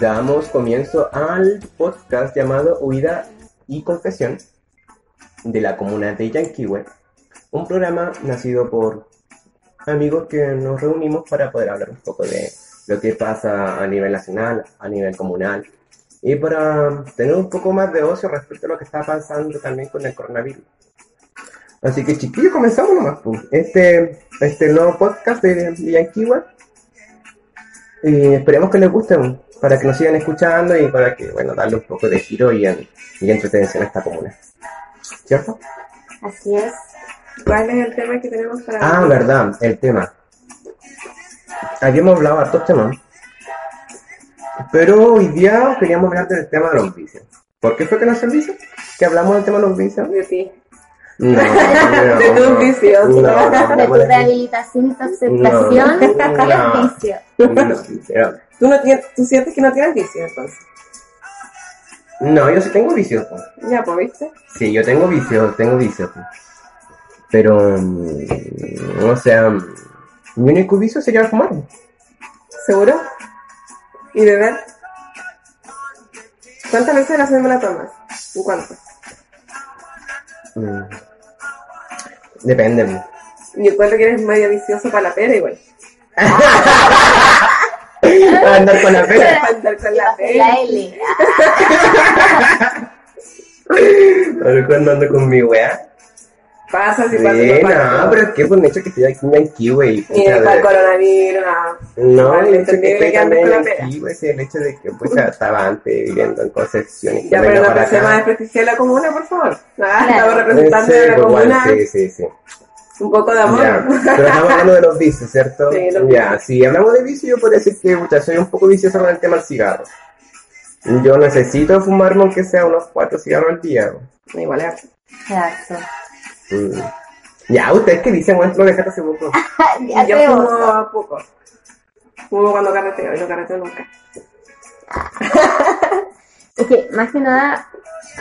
Damos comienzo al podcast llamado Huida y Confesión de la comuna de Yanquihue, un programa nacido por amigos que nos reunimos para poder hablar un poco de lo que pasa a nivel nacional, a nivel comunal, y para tener un poco más de ocio respecto a lo que está pasando también con el coronavirus. Así que chiquillos, comenzamos nomás. pues. Este, este nuevo podcast de, de Yanquihue. Y esperemos que les guste para que nos sigan escuchando y para que, bueno, darle un poco de giro y, y entretención a esta comuna. ¿Cierto? Así es. ¿Cuál es el tema que tenemos para Ah, verdad, el tema. Habíamos hablado de hartos temas, pero hoy día queríamos hablar del tema de los vicios. ¿Por qué fue que nació el vicio? ¿Que hablamos del tema de los vicios? de ti? No, no, De tus vicios. No, no, no, de tu rehabilitación y tu aceptación No. de No. los vicios. ¿Tú, no tienes, ¿Tú sientes que no tienes vicio entonces? no, yo sí tengo vicios. pues. Ya, pues, ¿viste? Sí, yo tengo vicios, tengo vicios. pues. Pero, mm, o sea, mi único vicio sería fumar. ¿Seguro? ¿Y beber? ¿Cuántas veces a la semana tomas? ¿Y cuánto? Mm. Depende. pues. Y encuentro que eres medio vicioso para la pera igual. Andar con la pena. Para andar con la La pera. L. Ahora cuando ando con mi wea. Pasa si Sí, pasa. no pasa. no, pero es que por el hecho que estoy aquí en y Ni pucha, para el de- coronavirus, nada. No, Vale, el hecho que estoy también con la en pera. Yanquihue es el hecho de que pues estaba antes viviendo en Concepción y Ya, pero no a acá. desprestigiar la comuna, por favor. Ah, Claro. Estamos representando Sí, de la igual, comuna. sí, sí, sí. Un poco de amor. Ya, Pero estamos hablando de los vicios, ¿cierto? Sí, los ya, vicios. si hablamos de vicios, yo podría decir que pucha, soy un poco vicioso con el tema del cigarro. Yo necesito fumarme aunque sea unos cuatro cigarros al día. Igual es. Exacto. Mm. Ya, ustedes qué dicen, bueno, lo dejaste hace poco. Ya Yo fumo a poco. Fumo cuando carreteo y no carreteo nunca. Es que, más que nada,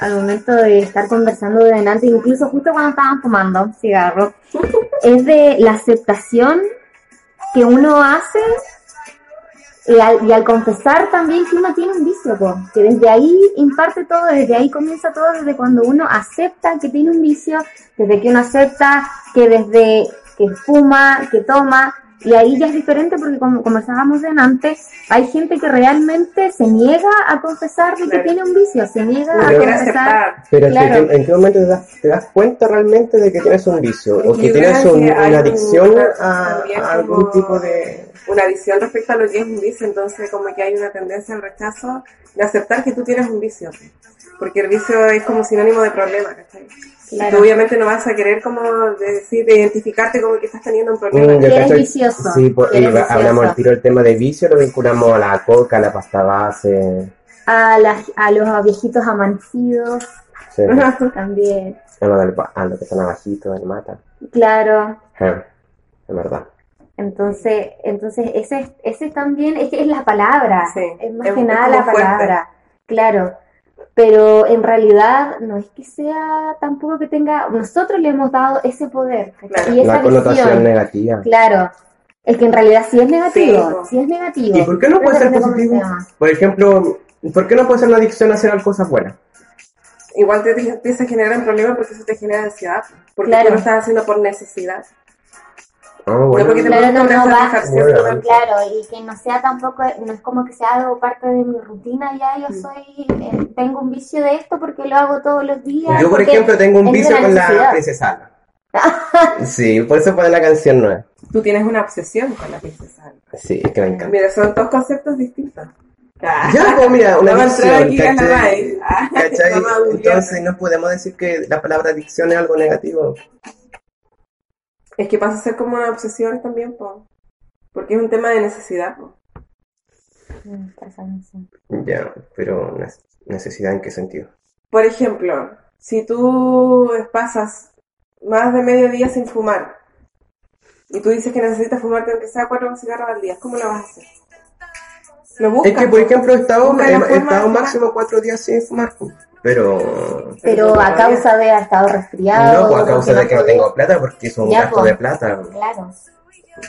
al momento de estar conversando de delante, incluso justo cuando estaban fumando cigarro, es de la aceptación que uno hace y al, y al confesar también que uno tiene un vicio, que desde ahí imparte todo, desde ahí comienza todo, desde cuando uno acepta que tiene un vicio, desde que uno acepta que desde que fuma, que toma, y ahí ya es diferente porque como conversábamos de antes, hay gente que realmente se niega a confesar de que Claro. tiene un vicio, se niega No a quiere confesar. aceptar. Pero es que, Claro. ¿en qué momento te das, te das cuenta realmente de que tienes un vicio? O que tienes un- que una un- adicción una- a, a algún tipo de... Una visión respecto a lo que es un vicio, entonces como que hay una tendencia al rechazo de aceptar que tú tienes un vicio. Porque el vicio es como sinónimo de problema, ¿cachai? Claro. Tú obviamente no vas a querer como decir, de identificarte como que estás teniendo un problema. Mm, eres cacho- vicioso, Sí, pues, que y eres va- hablamos al tiro del tema de vicio, lo vinculamos a la coca, a la pasta base, A, las, a los viejitos amanecidos sí, también, a, lo del, ba- a lo que están abajito, del mata. claro. Eh, Es verdad. Entonces, entonces ese, ese también, es que es la palabra, Sí, es más es- que nada la fuerte. palabra, claro. Pero en realidad no es que sea tampoco que tenga, nosotros le hemos dado ese poder. Claro. y esa La connotación visión. negativa. Claro, es que en realidad sí es negativo, Sí, es negativo. ¿Y por qué no puede ser positivo? Por ejemplo, ¿por qué no puede ser una adicción a hacer cosas buenas? Igual te te empieza a generar un problema porque eso te genera ansiedad. Porque Claro. tú lo estás haciendo por necesidad. Ah, No bueno. porque te Claro, no, no una va-. Bueno. Claro, y que no sea tampoco, no es como que sea algo parte de mi rutina, ya yo soy, eh, tengo un vicio de esto porque lo hago todos los días. Yo, por ejemplo, tengo un vicio la con la princesa. Sí, por eso pone la canción nueva. Tú tienes una obsesión con la princesa. Sí, es que me encanta. Mira, son dos conceptos distintos. Ya, pues mira, una adicción, ¿cachai? ¿Cachai? Entonces no podemos decir que la palabra adicción es algo negativo. Es que pasa a ser como una obsesión también, po. porque es un tema de necesidad. po. Ya, pero ne- necesidad en qué sentido. Por ejemplo, si tú pasas más de medio día sin fumar y tú dices que necesitas fumarte aunque sea cuatro cigarros al día, ¿cómo lo vas a hacer? Lo buscas. Es que, por po. ejemplo, he estado, he, he máximo cuatro días sin fumar. Pero Pero a causa de haber estado resfriado. no, pues a causa porque de que no tengo plata, porque es un Ya, gasto pues. de plata. Claro.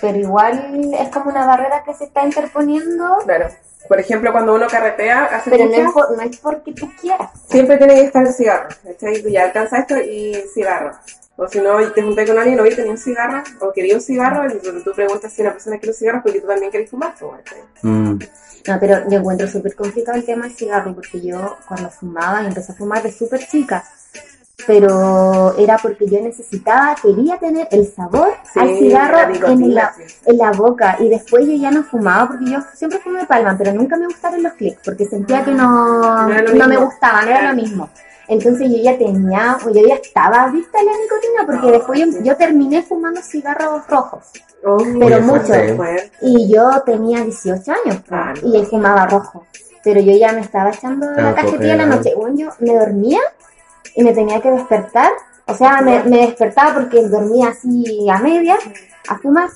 Pero igual es como una barrera que se está interponiendo, Claro. Por ejemplo, cuando uno carretea, hace pero no es, por- no es porque tú quieras. siempre tiene que estar el cigarro. ya alcanza esto y cigarro. O si no, te juntas con alguien, oye, tenía un cigarro, o quería un cigarro, y tú, tú preguntas si una persona quiere un cigarro porque tú también quieres fumar. pues, ¿cachai? Mm. No, pero yo encuentro súper complicado el tema del cigarro, porque yo cuando fumaba y empecé a fumar de súper chica, pero era porque yo necesitaba, quería tener el sabor Sí, al cigarro en la, en la boca y después yo ya no fumaba porque yo siempre fumé palma, pero nunca me gustaron los clics porque sentía que no, No me mismo. gustaba, no era lo mismo. Entonces yo ya tenía, o yo ya estaba adicta a la nicotina porque No, después yo terminé fumando cigarros rojos. Oh, Pero mucho. fuerte, ¿eh? Y yo tenía 18 años Ah, no. y él fumaba rojo. Pero yo ya me estaba echando la Ah, cajetilla en la noche. Bueno, yo me dormía y me tenía que despertar. O sea, me, me despertaba porque dormía así a media a fumar.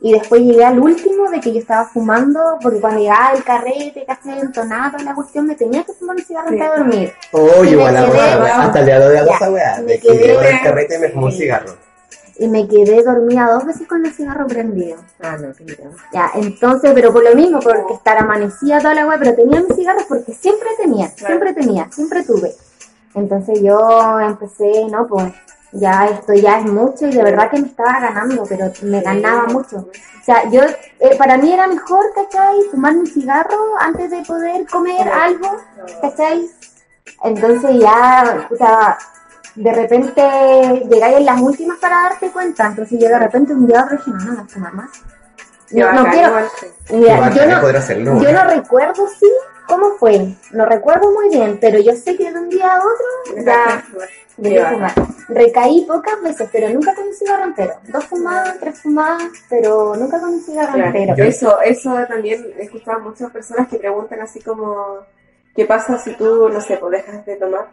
Y después llegué al último de que yo estaba fumando, porque cuando llegaba el carrete, casi entonado, la cuestión, me tenía que fumar un cigarro Sí. antes de dormir. Oye, Y igual me la hasta el día de hoy hago Ya, esa weá. me De que llego del carrete y me fumo un cigarro. Y me quedé dormida dos veces con el cigarro prendido. Ah, no, miedo. Ya, entonces, pero por lo mismo, porque estar amanecida toda la web, pero tenía mis cigarros porque siempre tenía, siempre tenía, siempre tuve. Entonces yo empecé, no, pues ya esto ya es mucho y de verdad que me estaba ganando, pero me ganaba mucho. O sea, yo, eh, para mí era mejor, ¿cachai? Fumar un cigarro antes de poder comer algo, ¿cachai? Entonces ya, o sea, de repente llegáis en las últimas para darte cuenta, entonces yo de repente un día otro dije, no, no fumar más. No, no quiero. Mira, yo no, poder hacerlo, yo no recuerdo sí cómo fue, no recuerdo muy bien, pero yo sé que de un día a otro ya dejé de fumar. Recaí pocas veces, pero nunca con un cigarro entero. Dos fumadas, tres fumadas, pero nunca con un cigarro Claro, entero. eso, eso también he escuchado a muchas personas que preguntan así como, ¿qué pasa si tú, no sé, pues dejas de tomar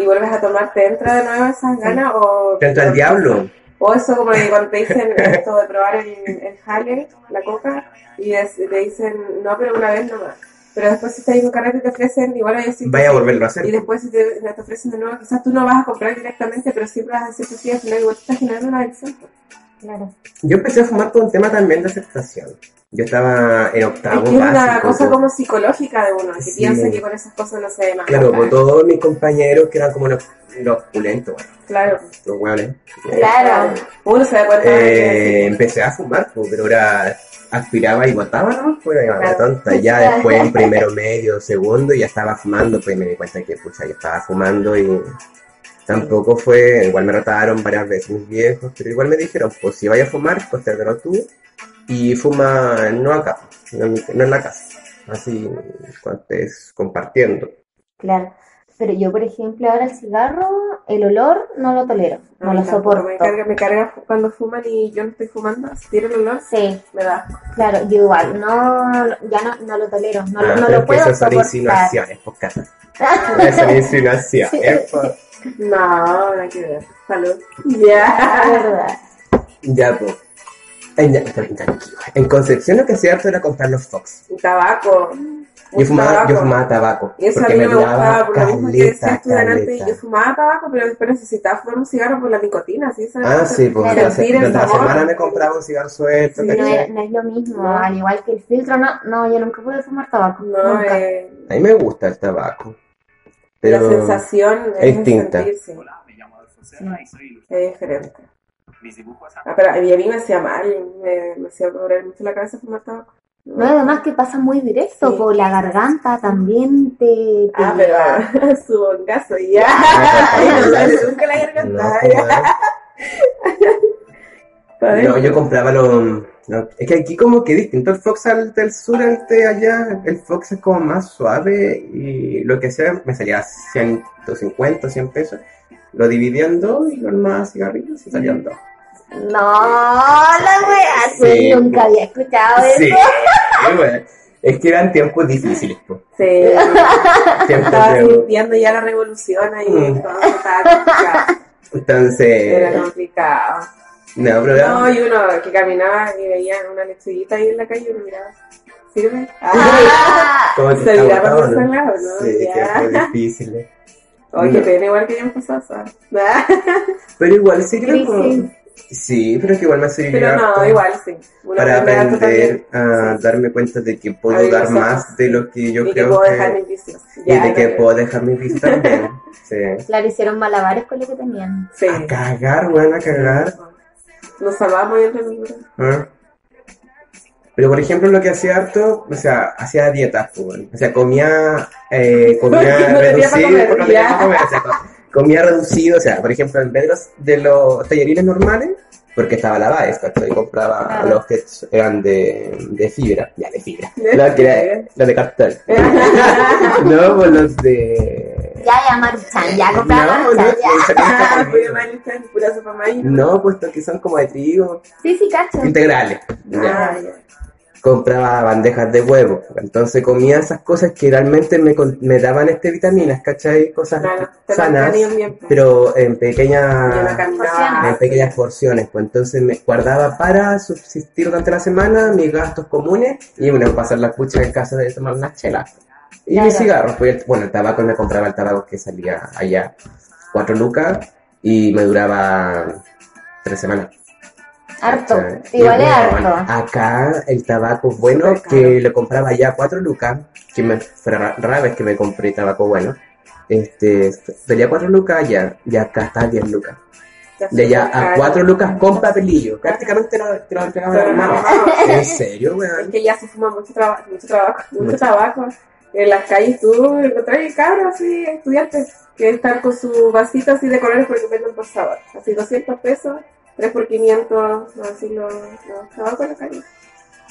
y vuelves a tomar? ¿Te entra de nuevo esas ganas o...? Te entra el diablo. O eso como que cuando te dicen esto de probar el, el jale, la coca, y es- te dicen, no, pero una vez nomás. Pero después si estás en un carrete y te ofrecen, igual decir que Vaya a volverlo a hacer. Y después si te, te ofrecen de nuevo, quizás tú no vas a comprar directamente, pero siempre vas a decir que sí, al final igual te estás generando una adicción. Pues. Claro. Yo empecé a fumar por un tema también de aceptación. Yo estaba en octavo Es que es una básico, cosa como psicológica de uno, que Sí. piensa que con esas cosas no se ve más. Claro, por todos mis compañeros que eran como los, los pulentos, bueno, Claro, los hueones. Claro. uno se da cuenta de Eh, que... empecé a fumar, po, pero ahora aspiraba y botaba, ¿no? Pues iba la Claro. tonta. Ya después en primero medio, segundo, ya estaba fumando, pues me di cuenta que pucha, yo estaba fumando y tampoco fue, igual me retaron varias veces mis viejos, pero igual me dijeron, pues si vayas a fumar, pues te tú y fuma no acá, no no en la casa, así cuando estés compartiendo. Claro. Pero yo, por ejemplo, ahora el cigarro, el olor, no lo tolero, no mí lo tampoco, soporto. Me carga, me carga cuando fuman y yo no estoy fumando, si tiene el olor, Sí, me da claro, yo igual, no, ya no, no lo tolero, no, lo- Ah, no pero lo es que puedo esas son soportar. insinuaciones, pues casa. Esas son insinuaciones, pues. No, no hay que ver. Salud. Ya. verdad. Ya, pues. En, Concepción lo que hacía harto era comprar los Fox. Tabaco. Yo fumaba, tabaco. yo fumaba tabaco. Y eso a porque mí no me gustaba, por lo mismo que decías tú delante, caleta. yo fumaba tabaco, pero después necesitaba fumar un cigarro por la nicotina, ¿sí? ¿Sabes? Ah, sí, pues Claro, la, el la semana me compraba un cigarro suelto. Sí, No es, no es lo mismo, No. al igual que el filtro, no, no, yo nunca pude fumar tabaco. No, nunca. eh, A mí me gusta el tabaco. La sensación es distinta. sentirse, es diferente. Ah, pero a mí, a mí me hacía mal, me, me hacía doler mucho la cabeza fumar tabaco. No, además que pasa muy directo, Sí. por la garganta también te... te Ah, pero ah, su bongazo, ya. Ah, no nunca la no, garganta. pues, ya. No, yo compraba los... no, es que aquí como que distinto el Fox al del sur al de allá. El Fox es como más suave y lo que sea me salía 150, 100 pesos. Lo dividía en dos y los más cigarrillos y salían dos. No, la wea, sí, Sí. nunca había escuchado eso. Sí, sí, bueno. Es que eran tiempos difíciles, pues. Sí, Tiempos estaba sintiendo ya la revolución ahí, Mm. todo estaba complicado. Entonces, Era complicado. No, pero No, y uno que caminaba y veía una lechuguita ahí en la calle y uno miraba. ¿Sirve? Ah, como que se miraba por esos lados, ¿no? Sí, Ya. tiempos difíciles. Oye, qué No. pena, igual que ya empezó a. Pero igual sí creo que... Sí, pero que igual me ha servido Pero no, harto igual sí. Uno para aprender a Sí. darme cuenta de que puedo dar más de lo que yo y que creo puedo que... dejar mis vicios. y de que puedo dejar mis vicios también. Sí. claro, hicieron malabares con lo que tenían. Sí. A cagar, weón, a cagar. Nos salvamos y entre nosotros. ¿Ah? Pero por ejemplo lo que hacía harto, o sea, hacía dietas, pues, o sea, comía, eh, comía no reducido, comer, porque no tenía ya. para comer, o sea, co- comía reducido, o sea, por ejemplo, en vez de los, de los tallarines normales, porque estaba la Baez, ¿cachai? Y compraba los que eran de, de fibra, ya de fibra, De no, que era- los de cartón, no, pues los de... Ya, ya, Maruchan, ya compraba No, no, Maruchan, ya. Ah, no, pura sopa maíz. no, pues estos que son como de trigo, Sí, sí, cacho. integrales. ya. Ah, ya. compraba bandejas de huevo. Entonces comía esas cosas que realmente me, daban este vitaminas, ¿cachai? Cosas Claro, sanas, bien. pues. pero en pequeñas en pequeñas porciones. Pues entonces me guardaba para subsistir durante la semana mis gastos comunes y bueno, pasar la pucha en casa de tomar unas chelas. Y mis cigarros, pues, bueno, el tabaco me compraba el tabaco que salía allá, cuatro lucas, y me duraba tres semanas. Harto. Igual es harto. Acá el tabaco bueno que lo compraba ya cuatro lucas, que me fue ra- rara vez que me compré tabaco bueno. Este, salía cuatro lucas ya, y acá está 10 lucas. De allá a cuatro lucas con papelillo. Prácticamente lo, te lo entregaban a la mano. no. ¿En serio, Es weón? que ya se fuma mucho trabajo, mucho trabajo, mucho Mucho. tabaco. En las calles tú encontrás cabros así, estudiantes, que están con su vasito así de colores porque venden por sabor. Así 200 pesos, 3 por 500, así los, los tabacos en la calle.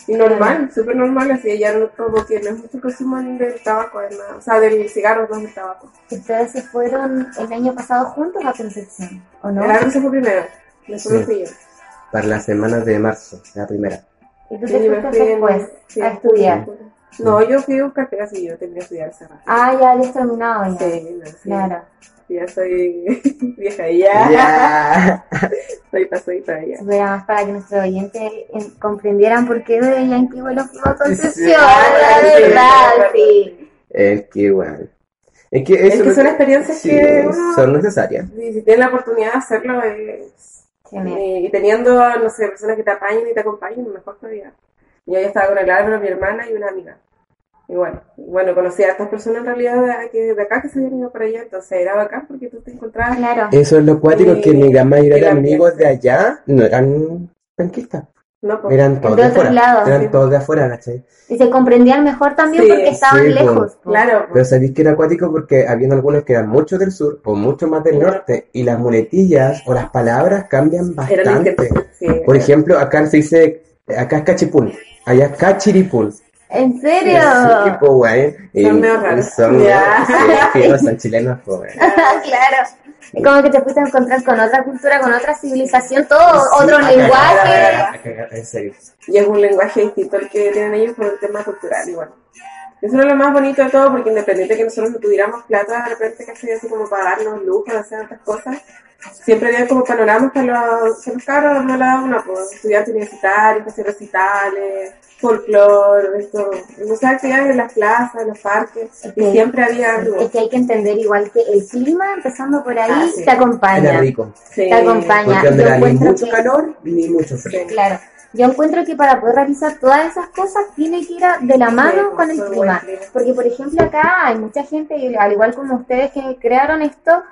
Y normal, súper normal, así ya no, como que no es mucho consumo del tabaco, nada. o sea, del cigarro, no del tabaco. Ustedes se fueron el año pasado juntos a Concepción, ¿o no? El árbol se fue primero, después me Sí. fui yo. Para las semanas de marzo, la primera. Y tú Sí, te fuiste fui en- después sí, a estudiar. No, yo fui a buscar pegas y yo tendría que estudiar hace rato. Ah, ya habías terminado ya. Sí, no, sí. Claro. Ya soy vieja ya. Ya. Soy pasadita ya. Pero además para que nuestros oyentes eh, comprendieran por qué de Yankee vuelo fue a Concepción, la verdad, sí. Es que, weón. Es que, Es que son experiencias sí, que uno, son necesarias. si, si tienes la oportunidad de hacerlo, es- Genial. y, y teniendo, no sé, personas que te apañen y te acompañen, mejor todavía. Yo ya estaba con el Álvaro, mi hermana y una amiga. Y bueno, bueno, conocí a estas personas en realidad de, que- de acá que se habían ido para allá, entonces era bacán porque tú te encontrabas Claro. Eso es lo cuático, Y- que mi gran mayoría y de la amigos de allá no eran penquistas. No, pues, Eran todos De de otros afuera. lados, Eran sí. todos de afuera, ¿cachai? Y se comprendían mejor también Sí, porque estaban sí, lejos. pues. claro. Pero sabéis que era acuático porque habían algunos que eran mucho del sur o mucho más del Sí. norte y las muletillas o las palabras cambian bastante. Por ejemplo, acá se dice, acá es cachipún, allá es cachiripún. ¿En serio? Sí, pues, güey. Y- Son medio raros. Son, son chilenos, pues, güey. claro. Es como que te fuiste a encontrar con otra cultura, con otra civilización, todo Sí, otro a lenguaje. a cagar, a cagar, En serio. Y es un lenguaje distinto al que tienen ellos por el tema cultural, igual. Eso es lo más bonito de todo, porque independiente de que nosotros no tuviéramos plata, de repente, que así como para darnos lujo de hacer otras cosas, siempre había como panoramas para los, para los caros, no la una, pues, estudiantes universitarios, hacían recitales, folclore, esto, muchas actividades en las plazas, en los parques, y siempre había algo. Es que hay que entender igual que el clima, empezando por ahí, Ah, sí. te acompaña. Era rico. Sí. Te acompaña. Yo encuentro mucho que- calor ni mucho frío. Sí. Claro. Yo encuentro que para poder realizar todas esas cosas tiene que ir a- de la mano Sí, con el clima. Porque, por ejemplo, acá hay mucha gente, y al igual como ustedes que crearon esto,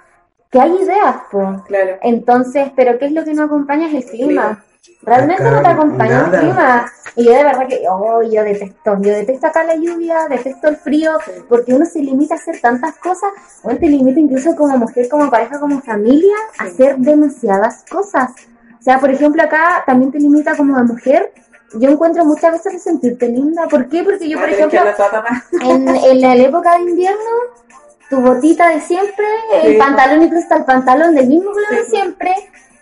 que hay ideas, po. Claro. Entonces, pero ¿qué es lo que no acompaña? Es el clima. Realmente Acá no te acompaña nada. el clima. Y yo de verdad que, oh, yo detesto, yo detesto acá la lluvia, detesto el frío, porque uno se limita a hacer tantas cosas, uno te limita incluso como mujer, como pareja, como familia, a hacer demasiadas cosas. O sea, por ejemplo, acá también te limita como de mujer. Yo encuentro muchas veces de sentirte linda. ¿Por qué? Porque yo, por ejemplo, en, en la época de invierno, tu botita de siempre, el pantalón, incluso hasta el pantalón del mismo color de siempre,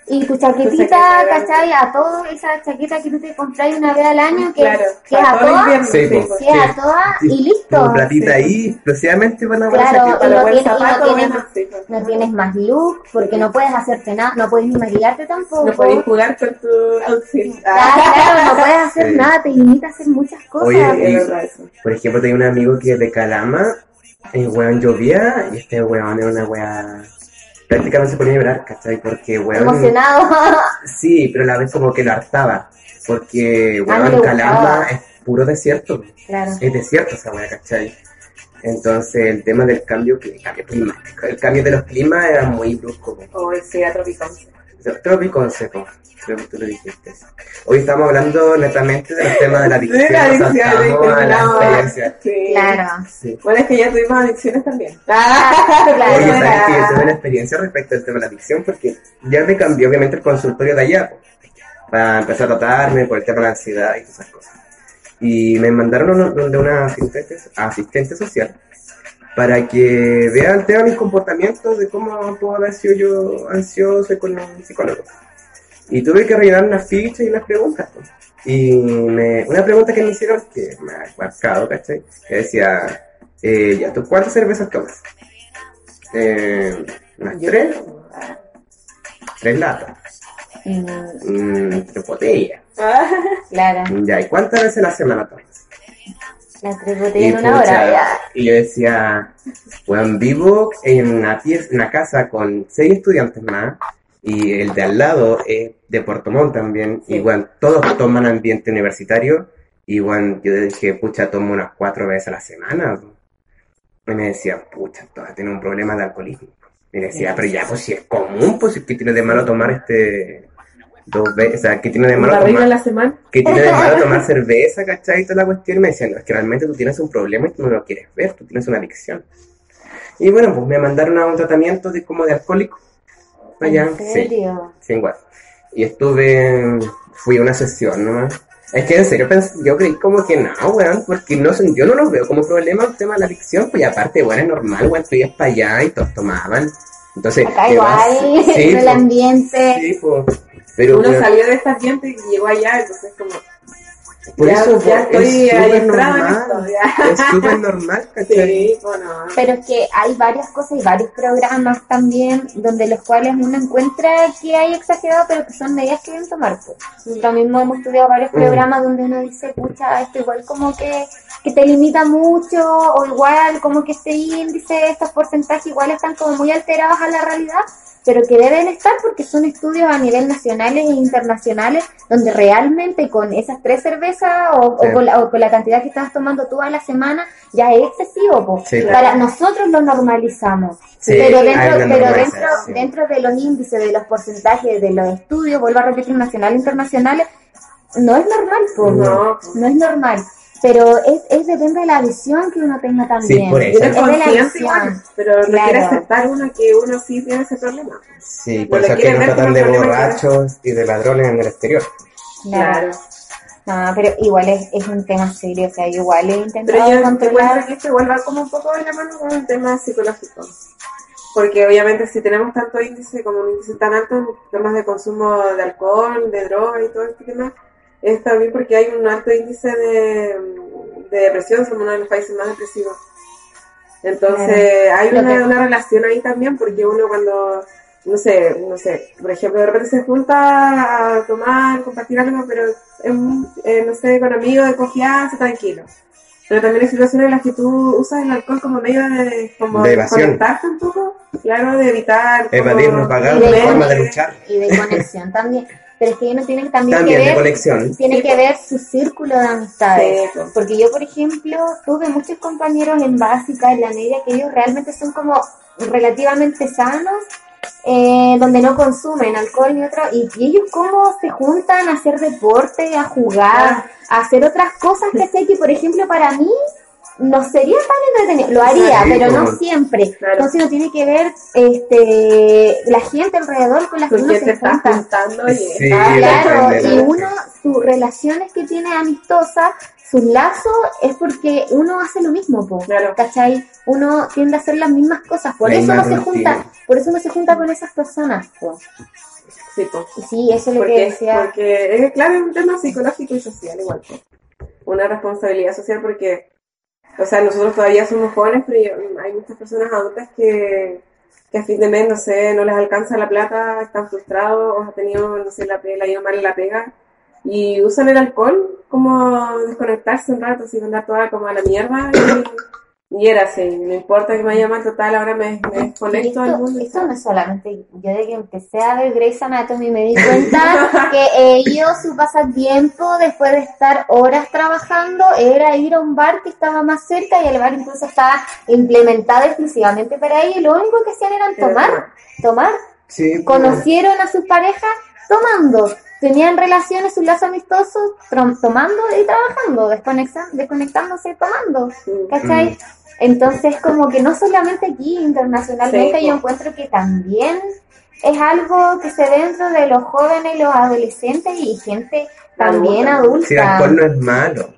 y tu chaquetita, ¿cachai? A todo, esa chaqueta que tú te compras una vez al año, que, Claro, que es para a todas, invierno. Sí, sí, que es a todas, y listo. Como platita sí. ahí, exclusivamente para la Claro. Para no tienes- y no zapato, tienes-. No tienes más look, porque no puedes hacerte nada, no puedes ni maquillarte tampoco. No podéis jugar con tu outfit. Ah, claro, no puedes hacer Sí. nada, te limita a hacer muchas cosas. Oye, y-. Por ejemplo, tengo un amigo que es de Calama, el weón llovía, y este weón era una weá... Prácticamente se ponía a llorar, ¿cachai? Porque weón... Emocionado. Sí, pero a la vez como que lo hartaba. Porque, weón, Calama es puro desierto. claro. Es desierto esa weá, ¿cachai? Entonces el tema del cambio, el cambio climático, el cambio de los climas era muy brusco. O el sea tropical. Trópico seco, creo que tú lo dijiste. Hoy estamos hablando netamente de los temas de la adicción, De la o sea, adicción, a la. Sí. Claro. Sí. Bueno, es que ya tuvimos adicciones también. claro. Oye, ¿sabes que yo tuve una experiencia respecto al tema de la adicción? Porque ya me cambió obviamente el consultorio de allá, para empezar a tratarme por el tema de la ansiedad y todas esas cosas. Y me mandaron donde una asistente, asistente social para que vea el tema de mis comportamientos, de cómo puedo haber sido yo ansioso con un psicólogo. Y tuve que rellenar unas fichas y unas preguntas. Y me, una pregunta que me hicieron, que me ha marcado, ¿cachai? Que decía, eh, ya, ¿tú cuántas cervezas tomas? Eh, unas tres, tres latas, Mm, mm, tres botellas. Ah, claro. Ya, ¿y cuántas veces a la semana tomas? Las tres botellas en una pucha, hora, ya. y yo decía, bueno, vivo en una, pieza, una casa con seis estudiantes más, y el de al lado es de Puerto Montt también, y bueno, todos toman ambiente universitario, y bueno, yo dije, pucha, tomo unas cuatro veces a la semana. Y me decían, pucha, todas tienen un problema de alcoholismo. Y decía, pero ya, pues si es común, pues ¿qué tiene de malo tomar este dos veces? O sea, ¿qué tiene de malo a tomar, la semana. qué tiene de malo tomar cerveza, cachai? Y toda la cuestión. Y me decían, no, es que realmente tú tienes un problema y tú no lo quieres ver, tú tienes una adicción. Y bueno, pues me mandaron a un tratamiento de como de alcohólico. Allá, ¿En serio? Sí, igual. Y estuve, fui a una sesión nomás. Es que en serio pensé, yo creí como que no, weón, porque no yo no los veo como problema el tema de la adicción, pues y aparte, weón, es normal, weón, tú ibas para allá y todos tomaban. Entonces, Acá igual, Sí, el pues, ambiente. sí, pues. Pero, Uno salió de este ambiente y llegó allá, entonces como, por ya, eso, ya estoy es súper esto, normal. ya. Es súper normal, ¿cachai? Sí, bueno. Pero es que hay varias cosas y varios programas también donde los cuales uno encuentra que hay exagerado, pero que son medidas que deben tomar. Pues. Lo mismo hemos estudiado varios Mm. programas donde uno dice, pucha, esto igual como que, que te limita mucho, o igual como que este índice, estos porcentajes igual están como muy alterados a la realidad, pero que deben estar porque son estudios a nivel nacionales e internacionales donde realmente con esas tres cervezas o, Sí. o con la, o con la cantidad que estás tomando tú a la semana ya es excesivo. Sí, Para nosotros lo normalizamos. Sí, pero dentro, pero dentro, dentro de los índices, de los porcentajes, de los estudios, vuelvo a repetir, nacionales e internacionales, no es normal, po. No. no es normal. Pero es, es depende de la visión que uno tenga también. por eso. Es de la visión. igual, pero no Claro. quiere aceptar uno que uno sí tiene ese problema. Sí, por eso que nos tratan de borrachos y de ladrones en el exterior. Claro. No, pero igual es, es un tema serio, o sea, igual he intentado Pero yo te controlar. encuentro que esto igual va como un poco de la mano con el tema psicológico. Porque obviamente si tenemos tanto índice, como un índice tan alto en temas de consumo de alcohol, de droga y todo este tema, es también porque hay un alto índice de, de depresión, somos uno de los países más depresivos. Entonces hay una, que- una relación ahí también porque uno cuando, no sé, no sé, por ejemplo, de repente se junta a tomar, compartir algo, pero en, eh, no sé, con amigos de confianza, tranquilo. Pero también hay situaciones en las que tú usas el alcohol como medio de, como De evasión. conectarte un poco, claro, de evitar. Evadir, no pagar, una forma de luchar. Y de conexión también. Pero es que uno tiene también, También que ver conexión. tiene Sí, que ver su círculo de amistades. Sí, pues. Porque yo, por ejemplo, tuve muchos compañeros en básica, en la media, que ellos realmente son como relativamente sanos, eh, donde no consumen alcohol ni otro, y, y ellos cómo se juntan a hacer deporte, a jugar, a hacer otras cosas, ¿cachai? Que, por ejemplo, para mí no sería tan entretenido. Lo haría, Sí, pero no siempre. Claro. Entonces uno tiene que ver este la gente alrededor con la que ¿Con uno se junta. juntando? Y Sí, está- Claro, y ¿no? uno, sus relaciones que tiene amistosas, sus lazos, es porque uno hace lo mismo, po, Claro. ¿cachai? Uno tiende a hacer las mismas cosas, por La eso no misma se junta, por eso no se junta con esas personas, po. Sí. Y sí, eso es lo que decía. porque es claro, es un tema psicológico y social igual. pues. Una responsabilidad social porque, o sea, nosotros todavía somos jóvenes, pero hay muchas personas adultas que, que a fin de mes, no sé, no les alcanza la plata, están frustrados o han tenido, no sé, la, pe- la ido mal en la pega y usan el alcohol como desconectarse un rato, así mandar toda como a la mierda y, y era así, no importa que me haya mal total, ahora me, me desconecto del mundo. esto no es solamente, yo de que empecé a ver Grey's Anatomy me di cuenta que ellos, su pasatiempo, después de estar horas trabajando, era ir a un bar que estaba más cerca y el bar incluso estaba implementado exclusivamente para ellos y lo único que hacían era tomar, tomar. Sí. Conocieron a sus parejas tomando, tenían relaciones, sus lazos amistosos, trom- tomando y trabajando, desconectándose tomando. Mm. Entonces, como que no solamente aquí, internacionalmente, Sí, yo encuentro que también es algo que se ve dentro de los jóvenes, los adolescentes y gente también adulta. Si el alcohol no es malo.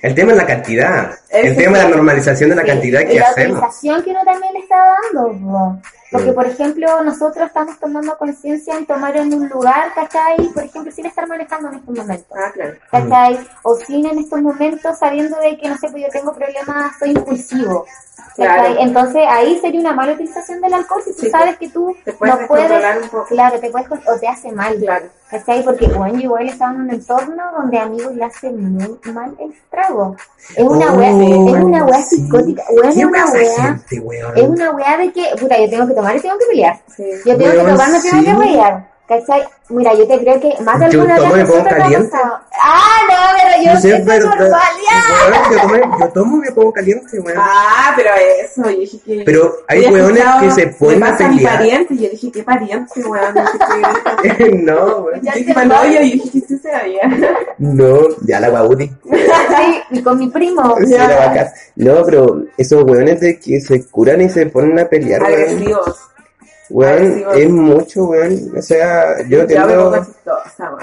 El tema es la cantidad. el tema es la normalización de la Sí, cantidad y que la hacemos. utilización que uno también le está dando. Porque, por ejemplo, nosotros estamos tomando conciencia en tomar en un lugar, ¿cachai? Por ejemplo, sin estar manejando en estos momentos. Ah, claro. ¿cachai? O sin en estos momentos sabiendo de que, no sé, pues yo tengo problemas, soy impulsivo. ¿cachai? Claro. Entonces ahí sería una mala utilización del alcohol si tú Sí, sabes que tú Te puedes no puedes, descontrolar un poco. claro, te puedes, o te hace mal. Claro. ¿Cachai? Porque, bueno, yo igual estaba en un entorno donde a amigos le hacen muy mal el trago. Es una Oh, wea, es una wea sí. psicótica, es ¿Qué una gente, weón? es una wea de que, puta, yo tengo que tomar y tengo que pelear. Sí. Yo tengo que tomar, no tengo sí. que pelear. ¿Cachai? Mira, yo te creo que más de Yo alguna tomo vez y me caliente. Ah, no, pero yo No sé, normalidad. weón, yo, tomo, yo tomo y me pongo caliente, weón. Ah, pero eso, yo dije que... Pero hay escuchado, que se ponen a mi pelear. pariente, yo dije, ¿qué pariente, weón? No weón. Yo dije, novio, yo. No, ya la guabuti. Sí, y con mi primo. Sí, la vaca. No, pero esos weones de que se curan y se ponen a pelear. Agresivos. Weón, agresivos. es mucho, weón. O sea, yo entiendo. weón.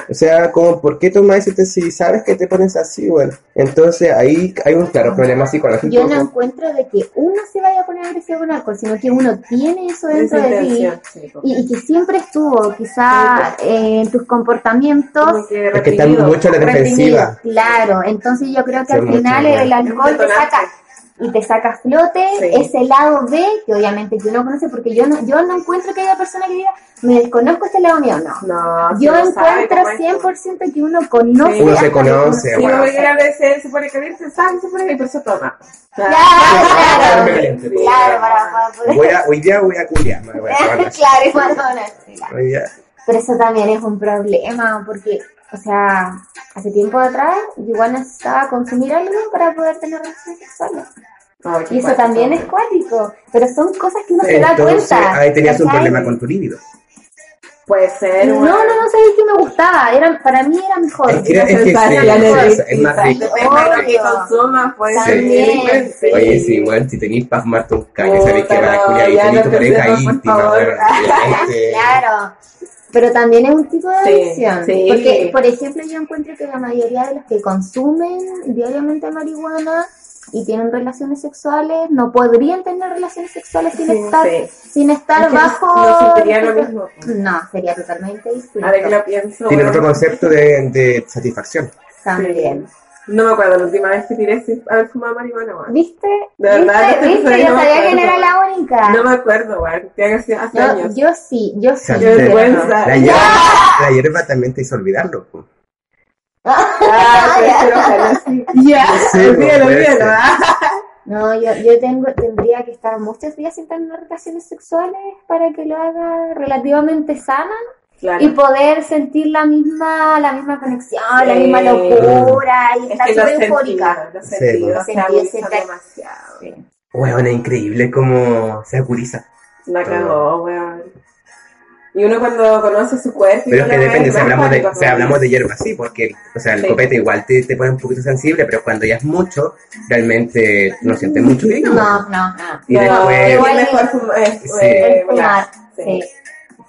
O sea, como, ¿por qué tomas si, te- si sabes que te pones así, weón? Entonces ahí hay un claro problema psicológico. Yo no encuentro de que uno se vaya a poner agresivo con alcohol, sino que uno tiene eso dentro de sí, y, y que siempre estuvo, quizá eh, en tus comportamientos que Es que está reprimido. mucho la defensiva. Claro, entonces yo creo que Sí, al final bueno. el alcohol te saca. Y te saca a flote Sí. ese lado B que obviamente que uno conoce porque yo no yo no encuentro que haya persona que diga me desconozco este lado mío, no. No, Yo encuentro cómo es, 100% que uno conoce Sí. Uno se conoce, que bueno. uno que a veces se pone caliente, sabe, se pone y por eso toma. Claro, Claro, claro, claro, para, para Voy a, hoy día voy a culiar, claro, claro. Hoy día. Pero eso también es un problema, porque, o sea, hace tiempo atrás yo igual necesitaba consumir algo para poder tener relaciones sexuales. Y eso también es cuático, pero son cosas que uno se da Entonces, cuenta. ahí tenías un problema con tu líbido. Puede ser, No, no, no sabía que me gustaba, era, para mí era mejor. Es que, es que sensaciones es, es más rico. Que consumas, puede ser También, sí. Oye, sí, igual, si tenéis para fumarte un caño, sabéis que vas a culiar y no tu pareja íntima, obviamente. Claro. Pero también es un tipo de adicción. sí. Porque, por ejemplo, yo encuentro que la mayoría de los que consumen diariamente marihuana y tienen relaciones sexuales no podrían tener relaciones sexuales sin Sí, estar sí. sin estar Es que no- bajo no sentiría lo mismo. no sería totalmente distinto Ahora que lo pienso. Tienen weón. otro concepto de, de satisfacción. también No me acuerdo la última vez que tiré sin haber fumado marihuana, weón. viste De verdad, viste, ¿Viste? yo no sabía que no acuerdo. era No me acuerdo, que ser hace yo, años. yo sí yo sí Qué Qué vergüenza. La hierba, la hierba también te hizo olvidarlo. po. Ah, puede ser, ojalá sí. Ya, olvídalo, olvídalo. No, yo, yo tengo, tendría que estar muchos días sin tener relaciones sexuales para que lo haga relativamente sana Claro. y poder sentir la misma, la misma conexión, la misma locura y Es estar súper eufórica. sentidos los se Weón, es increíble cómo se aguriza. La cagó, weón. Y uno cuando conoce su cuerpo... Pero es que depende, si hablamos de, si hablamos de hierba, sí, porque, o sea, el Sí. copete igual te, te pone un poquito sensible, pero cuando ya es mucho, realmente no sientes mucho. digamos. No, no, no. Y No, después, igual es mejor fumar, Sí. eh, fumar, sí. sí.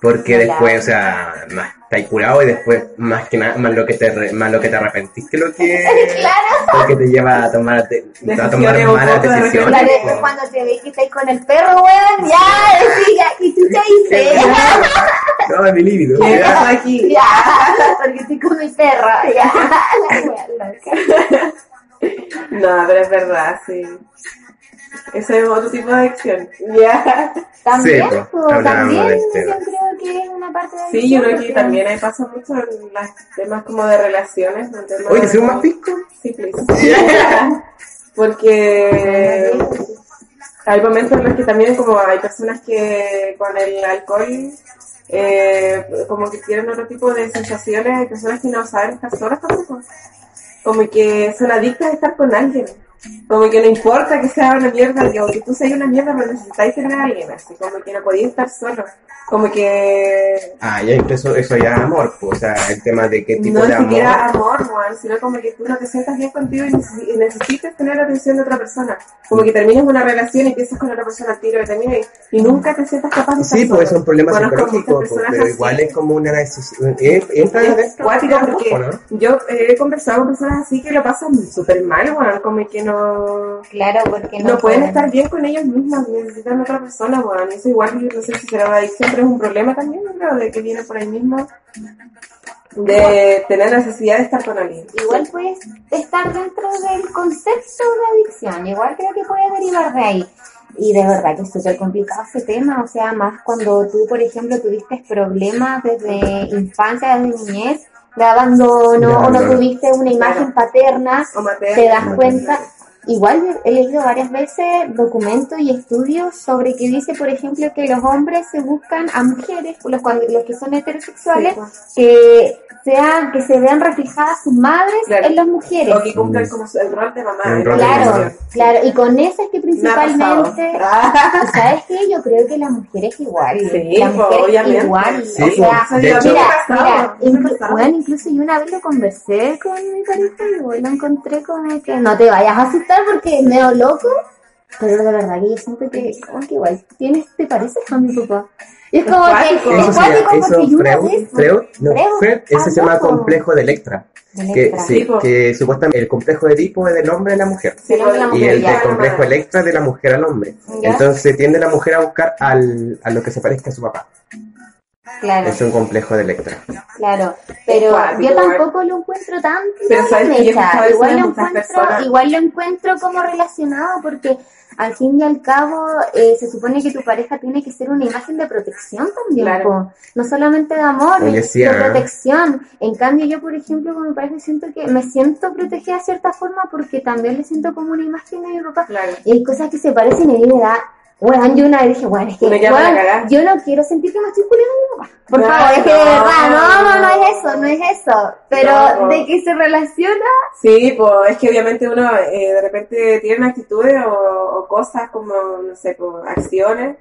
porque después, o sea, más curado y después, más que nada, más lo que te, más lo que te arrepentís que lo que, Claro. lo que te lleva a tomar, a tomar malas de decisiones. Cuando te estáis con el perro, weón, ya, ya, y tú te dices, No, mi líbido. ¿Qué ya. pasa aquí? ya, porque estoy con mi perro, ya. No, pero es verdad, sí. Ese es otro tipo de adicción. Ya. También, pues, pues, también, de este, yo ¿no? creo que es una parte de Sí, yo creo que también ahí pasa mucho en los temas como de relaciones. Oye, de- ¿hacemos más pisco? Sí, please. Porque hay momentos en los que también como hay personas que con el alcohol eh, como que tienen otro tipo de sensaciones, hay personas que no saben estar solas tampoco. Como que son adictas a estar con alguien. Como que no importa que sea una mierda, que, tú seas una mierda, pero necesitáis tener a alguien, así como que no podías estar solo. Como que Ah, ya incluso eso ya amor, pues, o sea, el tema de qué tipo no de ni siquiera amor. amor, Juan, sino como que tú no te sientas bien contigo y, y necesitas tener la atención de otra persona. Como que terminas una relación y empiezas con otra persona al tiro y terminas y, y nunca te sientas capaz de estar Sí, pues es un problema psicológico, pues, pero así. igual es como una decisión. eh, entra Es dentro cuático del porque ¿no? yo eh, he conversado con personas así que lo pasan súper mal, Juan, como que no... Claro, porque no, No pueden estar bien con ellos mismos, necesitan otra persona, Juan. Eso igual, yo no sé si será una adicción, pero es un problema también, yo creo, de que viene por ahí mismo, de tener necesidad de estar con alguien. Igual puedes estar dentro del concepto de adicción, igual creo que puede derivar de ahí. Y de verdad que es súper complicado ese tema, o sea, más cuando tú, por ejemplo, tuviste problemas desde infancia, desde niñez, de abandono, De o no tuviste una imagen paterna, O materna. te das cuenta. Igual he leído varias veces documentos y estudios sobre que dice, por ejemplo, que los hombres se buscan a mujeres, los, los que son heterosexuales, pues. que sean, que se vean reflejadas sus madres Claro. en las mujeres. O que cumplan como su- el rol de mamá. El en rol la de Claro, mamá. claro, y con eso es que Me ha pasado. principalmente, Ah, ¿y ¿sabes qué? Yo creo que la mujer es igual, Sí, la pues, obviamente. igual, Sí, o sea, pues, de hecho- mira, mira, inclu- bueno, incluso yo una vez lo conversé con mi pareja y lo encontré como que no te vayas a asustar porque es medio loco, pero de verdad que yo siento que como que igual tienes, te pareces a mi papá. Y es como que es Eso, se cuático llama- porque eso yo una Freud, vez Freud, no, Freud, Freud, eso ah, se llama complejo de Electra. de Que, Electra. sí, Tipo. que supuestamente el complejo de Edipo es del hombre a la mujer. Sí, y la Y mujer, el ya. del complejo Electra de la mujer al hombre. Ya. Entonces tiende la mujer a buscar al, a lo que se parezca a su papá. Claro. Es un complejo de Electra. Claro, pero Cuático, yo tampoco lo encuentro tan Pero tan sabes que yo he mecha. escuchado eso igual de lo muchas encuentro, personas. igual lo encuentro como relacionado porque al fin y al cabo eh, se supone que tu pareja tiene que ser una imagen de protección también, Claro. no solamente de amor, Oye, de, sí, de ah. protección. En cambio yo, por ejemplo, con mi pareja siento que me siento protegida de cierta forma porque también le siento como una imagen de mi papá. Claro. Y hay cosas que se parecen y me da. Bueno, yo una vez dije, bueno, es que weón, yo no quiero sentir que me estoy culiando a mi papá. Por No, favor, es que de verdad, no, no, no es eso, no es eso. Pero No. de que se relaciona, Sí, pues es que obviamente uno eh, de repente tiene actitudes o, o cosas como, no sé, como acciones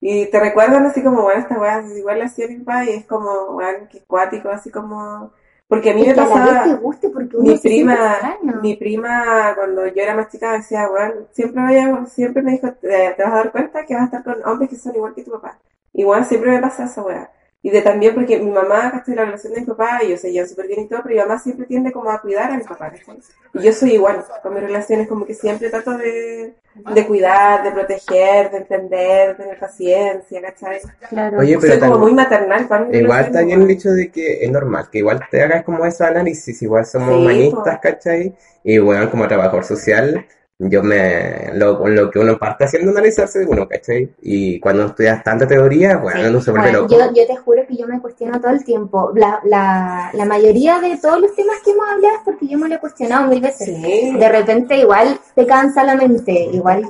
y te recuerdan así como, bueno, esta weá igual la hacía mi papá y es como, bueno, que cuático, así como... Porque a mí y me pasaba... te guste porque uno mi se prima, mi prima cuando yo era más chica decía, bueno, siempre vaya, siempre me dijo, te, te vas a dar cuenta que vas a estar con hombres que son igual que tu papá. Igual siempre me pasa esa weá. Y de también porque mi mamá, ¿cachai? La relación de mi papá, y yo sé, yo súper bien y todo, pero mi mamá siempre tiende como a cuidar a mi papá, ¿cachai? Y yo soy igual, con mis relaciones como que siempre trato de, de cuidar, de proteger, de entender, de tener paciencia, ¿cachai? Claro. Oye, pero soy como también- muy maternal para Igual igual. el hecho de que es normal, que igual te hagas como ese análisis, igual somos Sí, humanistas. ¿cachai? Y bueno, como trabajador social, yo me, lo, lo que uno parte haciendo analizarse de uno, ¿cachai? Y cuando estudias tanta teoría, bueno, Sí. uno se vuelve Bueno, loco. yo, yo te juro que yo me cuestiono todo el tiempo. La, la, la mayoría de todos los temas que hemos hablado es porque yo me lo he cuestionado mil veces. Sí. De repente igual te cansa la mente, igual,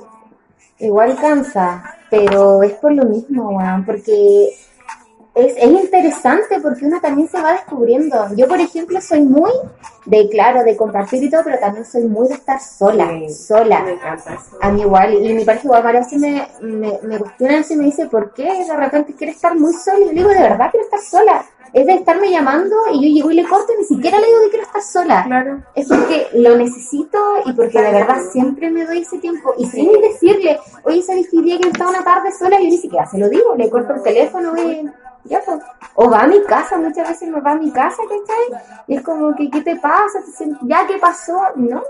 igual cansa, pero es por lo mismo, weón, porque es, es interesante porque uno también se va descubriendo. Yo, por ejemplo, soy muy de, claro, de compartir y todo, pero también soy muy de estar sola, Sí, sola. Me encanta eso. A mí igual, y mi pareja igual varias veces me, me, me cuestiona eso y me dice, ¿por qué de repente quiere estar muy sola? Y yo le digo, de verdad quiero estar sola. Es de estarme llamando y yo llego y le corto y ni siquiera le digo que quiero estar sola. Claro. Es porque lo necesito y porque de verdad siempre me doy ese tiempo. Y sin decirle, oye, ¿sabes que día que estaba una tarde sola? Yo ni siquiera se lo digo, le corto el teléfono y ya pues. O va a mi casa, muchas veces me va a mi casa, ¿cachai? Y es como que, ¿qué te pasa? Te sientes- ¿Ya qué pasó? No,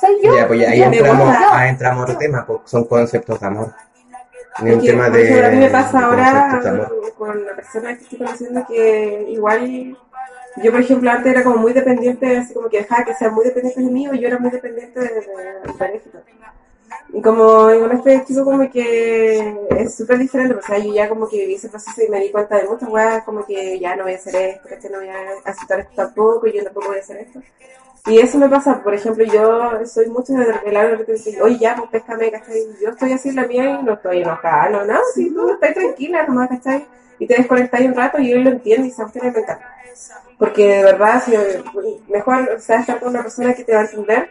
soy yo. Ya, pues ya ahí Yo, entramos, yo. ahí entramos a otro tema, pues, son conceptos de amor. Ni un tema de. ejemplo, a mí me pasa ahora con la persona que estoy conociendo que igual yo por ejemplo antes era como muy dependiente así como que dejaba que sean muy dependientes de mí o yo era muy dependiente de, y como con este chico como que es súper diferente, o sea, yo ya como que viví ese proceso y me di cuenta de muchas weas, como que ya no voy a hacer esto, que no voy a aceptar esto tampoco, y yo tampoco voy a hacer esto. Y eso me pasa, por ejemplo, yo soy mucho de revelar de repente, oye, ya, pues péscame, ¿cachai? Yo estoy así en la mía y no estoy enojada, no, no, si tú estás tranquila nomás, ¿cachai? Y te desconectas un rato y él lo entiende y se me encanta. Porque de verdad, si, mejor, o sea, estar con una persona que te va a entender,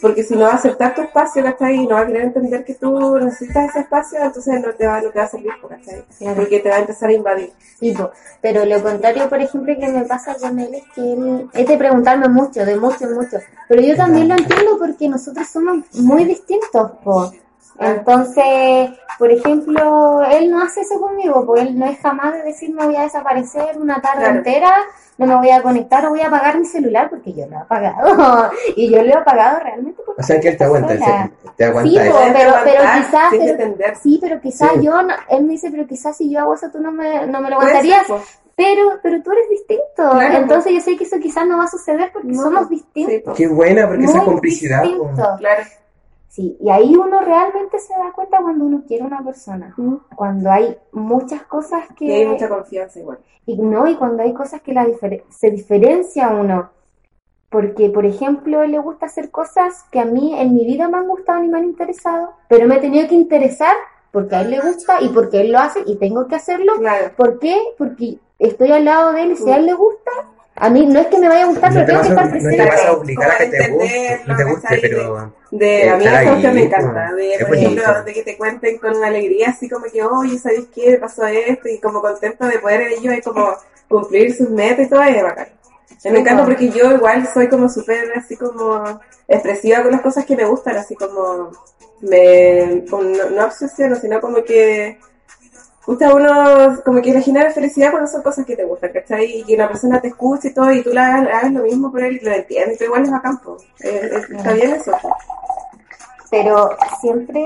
porque si no va a aceptar tu espacio, ¿cachai? Y no va a querer entender que tú necesitas ese espacio, entonces no te va, no te va a servir, ¿cachai? Claro. Porque te va a empezar a invadir. Sí, pero lo contrario, por ejemplo, que me pasa con él es que él es de preguntarme mucho, de mucho, mucho. Pero yo también lo entiendo porque nosotros somos muy distintos, po. Entonces, por ejemplo, él no hace eso conmigo, pues él no es jamás de decir me voy a desaparecer una tarde Claro. entera, no me voy a conectar o voy a apagar mi celular porque yo lo he apagado. y yo lo he apagado realmente porque O sea, que él te aguanta, sola. te aguanta Sí, eso. pero, pero quizás, pero- sí, pero quizás Sí. yo, no- él me dice, pero quizás si yo hago eso tú no me, no me lo aguantarías. pues. Pero, pero tú eres distinto. Claro. Entonces yo sé que eso quizás no va a suceder porque No, somos Sí, distintos. pues. Qué buena, porque esa Muy complicidad. pues. distintos. Claro. Sí, y ahí uno realmente se da cuenta cuando uno quiere a una persona. Cuando hay muchas cosas que... Y hay mucha confianza igual. y no, y cuando hay cosas que la difer- se diferencia a uno. Porque, por ejemplo, él le gusta hacer cosas que a mí en mi vida me han gustado ni me han interesado, pero me he tenido que interesar porque a él le gusta y porque él lo hace y tengo que hacerlo. Claro. ¿Por qué? Porque estoy al lado de él y si a él le gusta, a mí no es que me vaya a gustar, No pero te, tengo que estar no te presente. vas a obligar a que te guste, no te entenderlo, guste, pero De, a mí esa cuestión me encanta, de, por ejemplo, de que te cuenten con una alegría, así como que, oye, ¿sabes qué? Me pasó esto, y como contento de poder ellos y como cumplir sus metas y todo, es bacán. Me encanta porque yo igual soy como súper, así como, expresiva con las cosas que me gustan, así como, me, con- no, no obsesiono, sino como que, gusta uno, como que le genera felicidad cuando son cosas que te gustan, ¿cachai? Y que una persona te escuche y todo, y tú le hagas, hagas lo mismo por él y lo entiendes, pero igual es bacán, po. Eh, eh, está bien eso. Pero siempre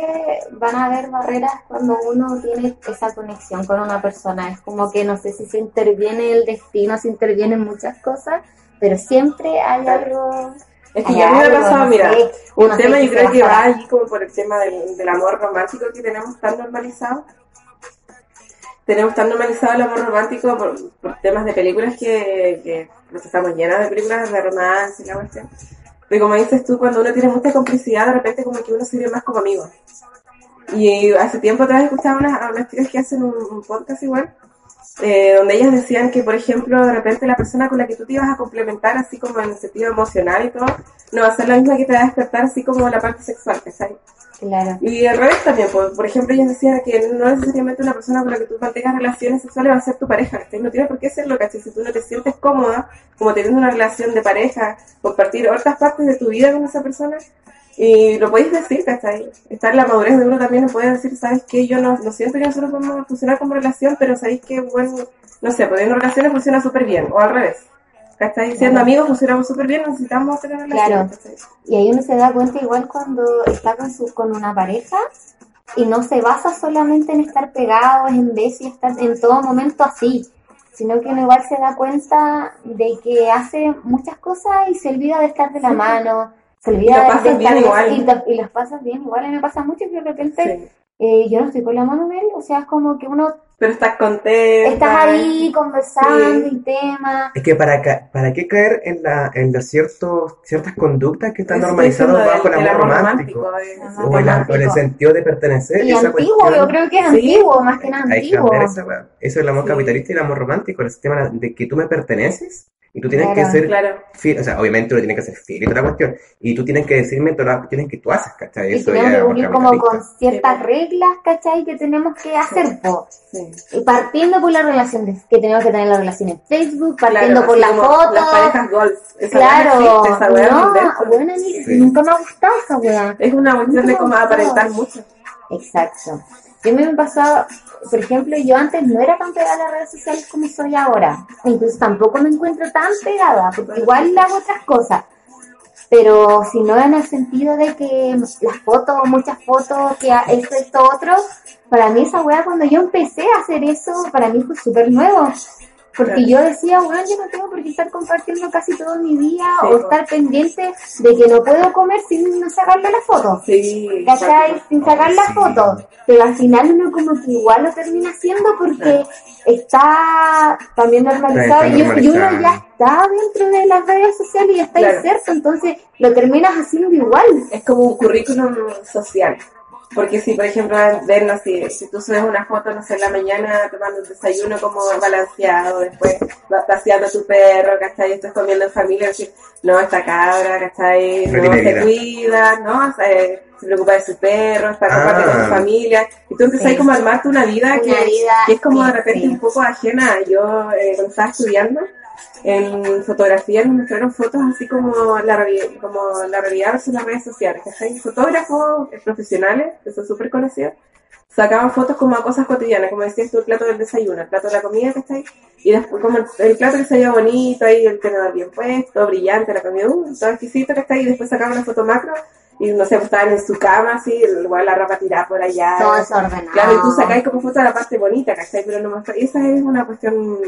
van a haber barreras cuando uno tiene esa conexión con una persona. Es como que no sé si se interviene el destino, se intervienen muchas cosas, pero siempre hay algo. Es que ya me ha pasado, mira, sé, un tema yo creo que va allí como por el tema del, del amor romántico que tenemos tan normalizado. Tenemos tan normalizado el amor romántico por, temas de películas que, que pues, estamos llenas de películas de romance y la cuestión. Pero como dices tú, cuando uno tiene mucha complicidad, de repente como que uno se ve más como amigo. Y hace tiempo atrás escuchaba unas, a unas chicas que hacen un, podcast igual, eh, donde ellas decían que, por ejemplo, de repente la persona con la que tú te ibas a complementar, así como en el sentido emocional y todo, no va a ser la misma que te va a despertar, así como la parte sexual, ¿cachai? Claro. Y al revés también, por, por ejemplo, ellas decían que no necesariamente una persona con la que tú mantengas relaciones sexuales va a ser tu pareja. No tiene por qué serlo, ¿cachai? Si tú no te sientes cómoda, como teniendo una relación de pareja, compartir otras partes de tu vida con esa persona, y lo podéis decir, ¿cachai? Está en la madurez de uno también, no puede decir, ¿sabes qué? Yo no, no siento que nosotros podemos funcionar como relación, pero ¿sabéis que, bueno, no sé, pues en relaciones funciona súper bien, o al revés. ¿Cachai? Claro. amigos funcionamos súper bien, necesitamos tener relaciones, Claro. Y ahí uno se da cuenta igual cuando está con, su, con una pareja y no se basa solamente en estar pegados, en besos y estar en todo momento así, sino que uno igual se da cuenta de que hace muchas cosas y se olvida de estar de la mano, se Y olvida de, de bien estar igual. y, lo- y las pasas bien igual. A mí me pasa mucho que de repente Sí. Eh, yo no estoy con la Manuel, o sea, es como que uno Pero estás contenta. estás ahí conversando Sí. y temas. Es que para, ca- para qué caer en, la, en las ciertos, ciertas conductas que están Eso normalizadas bajo el amor romántico. eh, Ajá. O el sentido de pertenecer. Y esa antiguo, cuestión- yo creo que es Sí. antiguo, más que nada Hay que antiguo. cambiar esa. Eso es el amor Sí. capitalista y el amor romántico, el sistema de que tú me perteneces y tú tienes Claro. que ser Claro. fiel, o sea, obviamente uno tiene que ser fiel y toda la cuestión, y tú tienes que decirme todas las cuestiones que tú haces, ¿cachai? Y Eso tenemos que cumplir como con ciertas reglas, ¿cachai? Que tenemos que hacer, po. Sí. Y partiendo por la relación de- que tenemos que tener la relación en Facebook, partiendo Claro, por así la como foto. Las parejas golf. Esa Claro, existe, esa weá no, Sí. nunca me ha gustado esa weá. Es una cuestión de no. aparentar mucho. Exacto. Yo me he pasado, por ejemplo, yo antes no era tan pegada a las redes sociales como soy ahora. Incluso tampoco me encuentro tan pegada, porque igual hago otras cosas. Pero si no en el sentido de que las fotos, muchas fotos, que esto, esto, otro, para mí esa weá cuando yo empecé a hacer eso, para mí fue súper nuevo. Porque yo decía, bueno, yo no tengo por qué estar compartiendo casi todo mi día Sí, o estar pendiente de que no puedo comer sin no sacarle la foto. Sí. Sin sacar la Sí. foto. Pero al final uno como que igual lo termina haciendo porque está también normalizado Está y, y uno ya está dentro de las redes sociales y está Claro. inserto, entonces lo terminas haciendo igual. Es como un currículum social. Porque si, por ejemplo, ven así, si tú subes una foto, no sé, en la mañana tomando un desayuno como balanceado, después vas paseando a tu perro, ¿cachai? Estás comiendo en familia, decir, no, esta cabra, ¿cachai? No No, se vida. cuida, ¿no? O sea, eh, se preocupa de su perro, está Ah. con su familia. Y tú empiezas Sí. ahí como a armarte una vida, Una que, vida, que es como sí, de repente sí. un poco ajena. Yo, eh, cuando estaba estudiando, en fotografía nos mostraron fotos así como la, como la realidad versus las redes sociales. ¿cachai? Fotógrafos eh, profesionales, que son súper conocidos, sacaban fotos como a cosas cotidianas, como decías tú, el plato del desayuno, el plato de la comida, ¿cachai? Y después como el, el plato que se veía bonito, ahí el tenedor bien puesto, brillante, la comida, uh, todo exquisito, ¿cachai? Y después sacaban una foto macro y no sé, pues, estaban en su cama así, igual la ropa tirada por allá. Todo desordenado. Claro, y tú sacáis como foto de la parte bonita, ¿cachai? Pero no muestra- y esa es una cuestión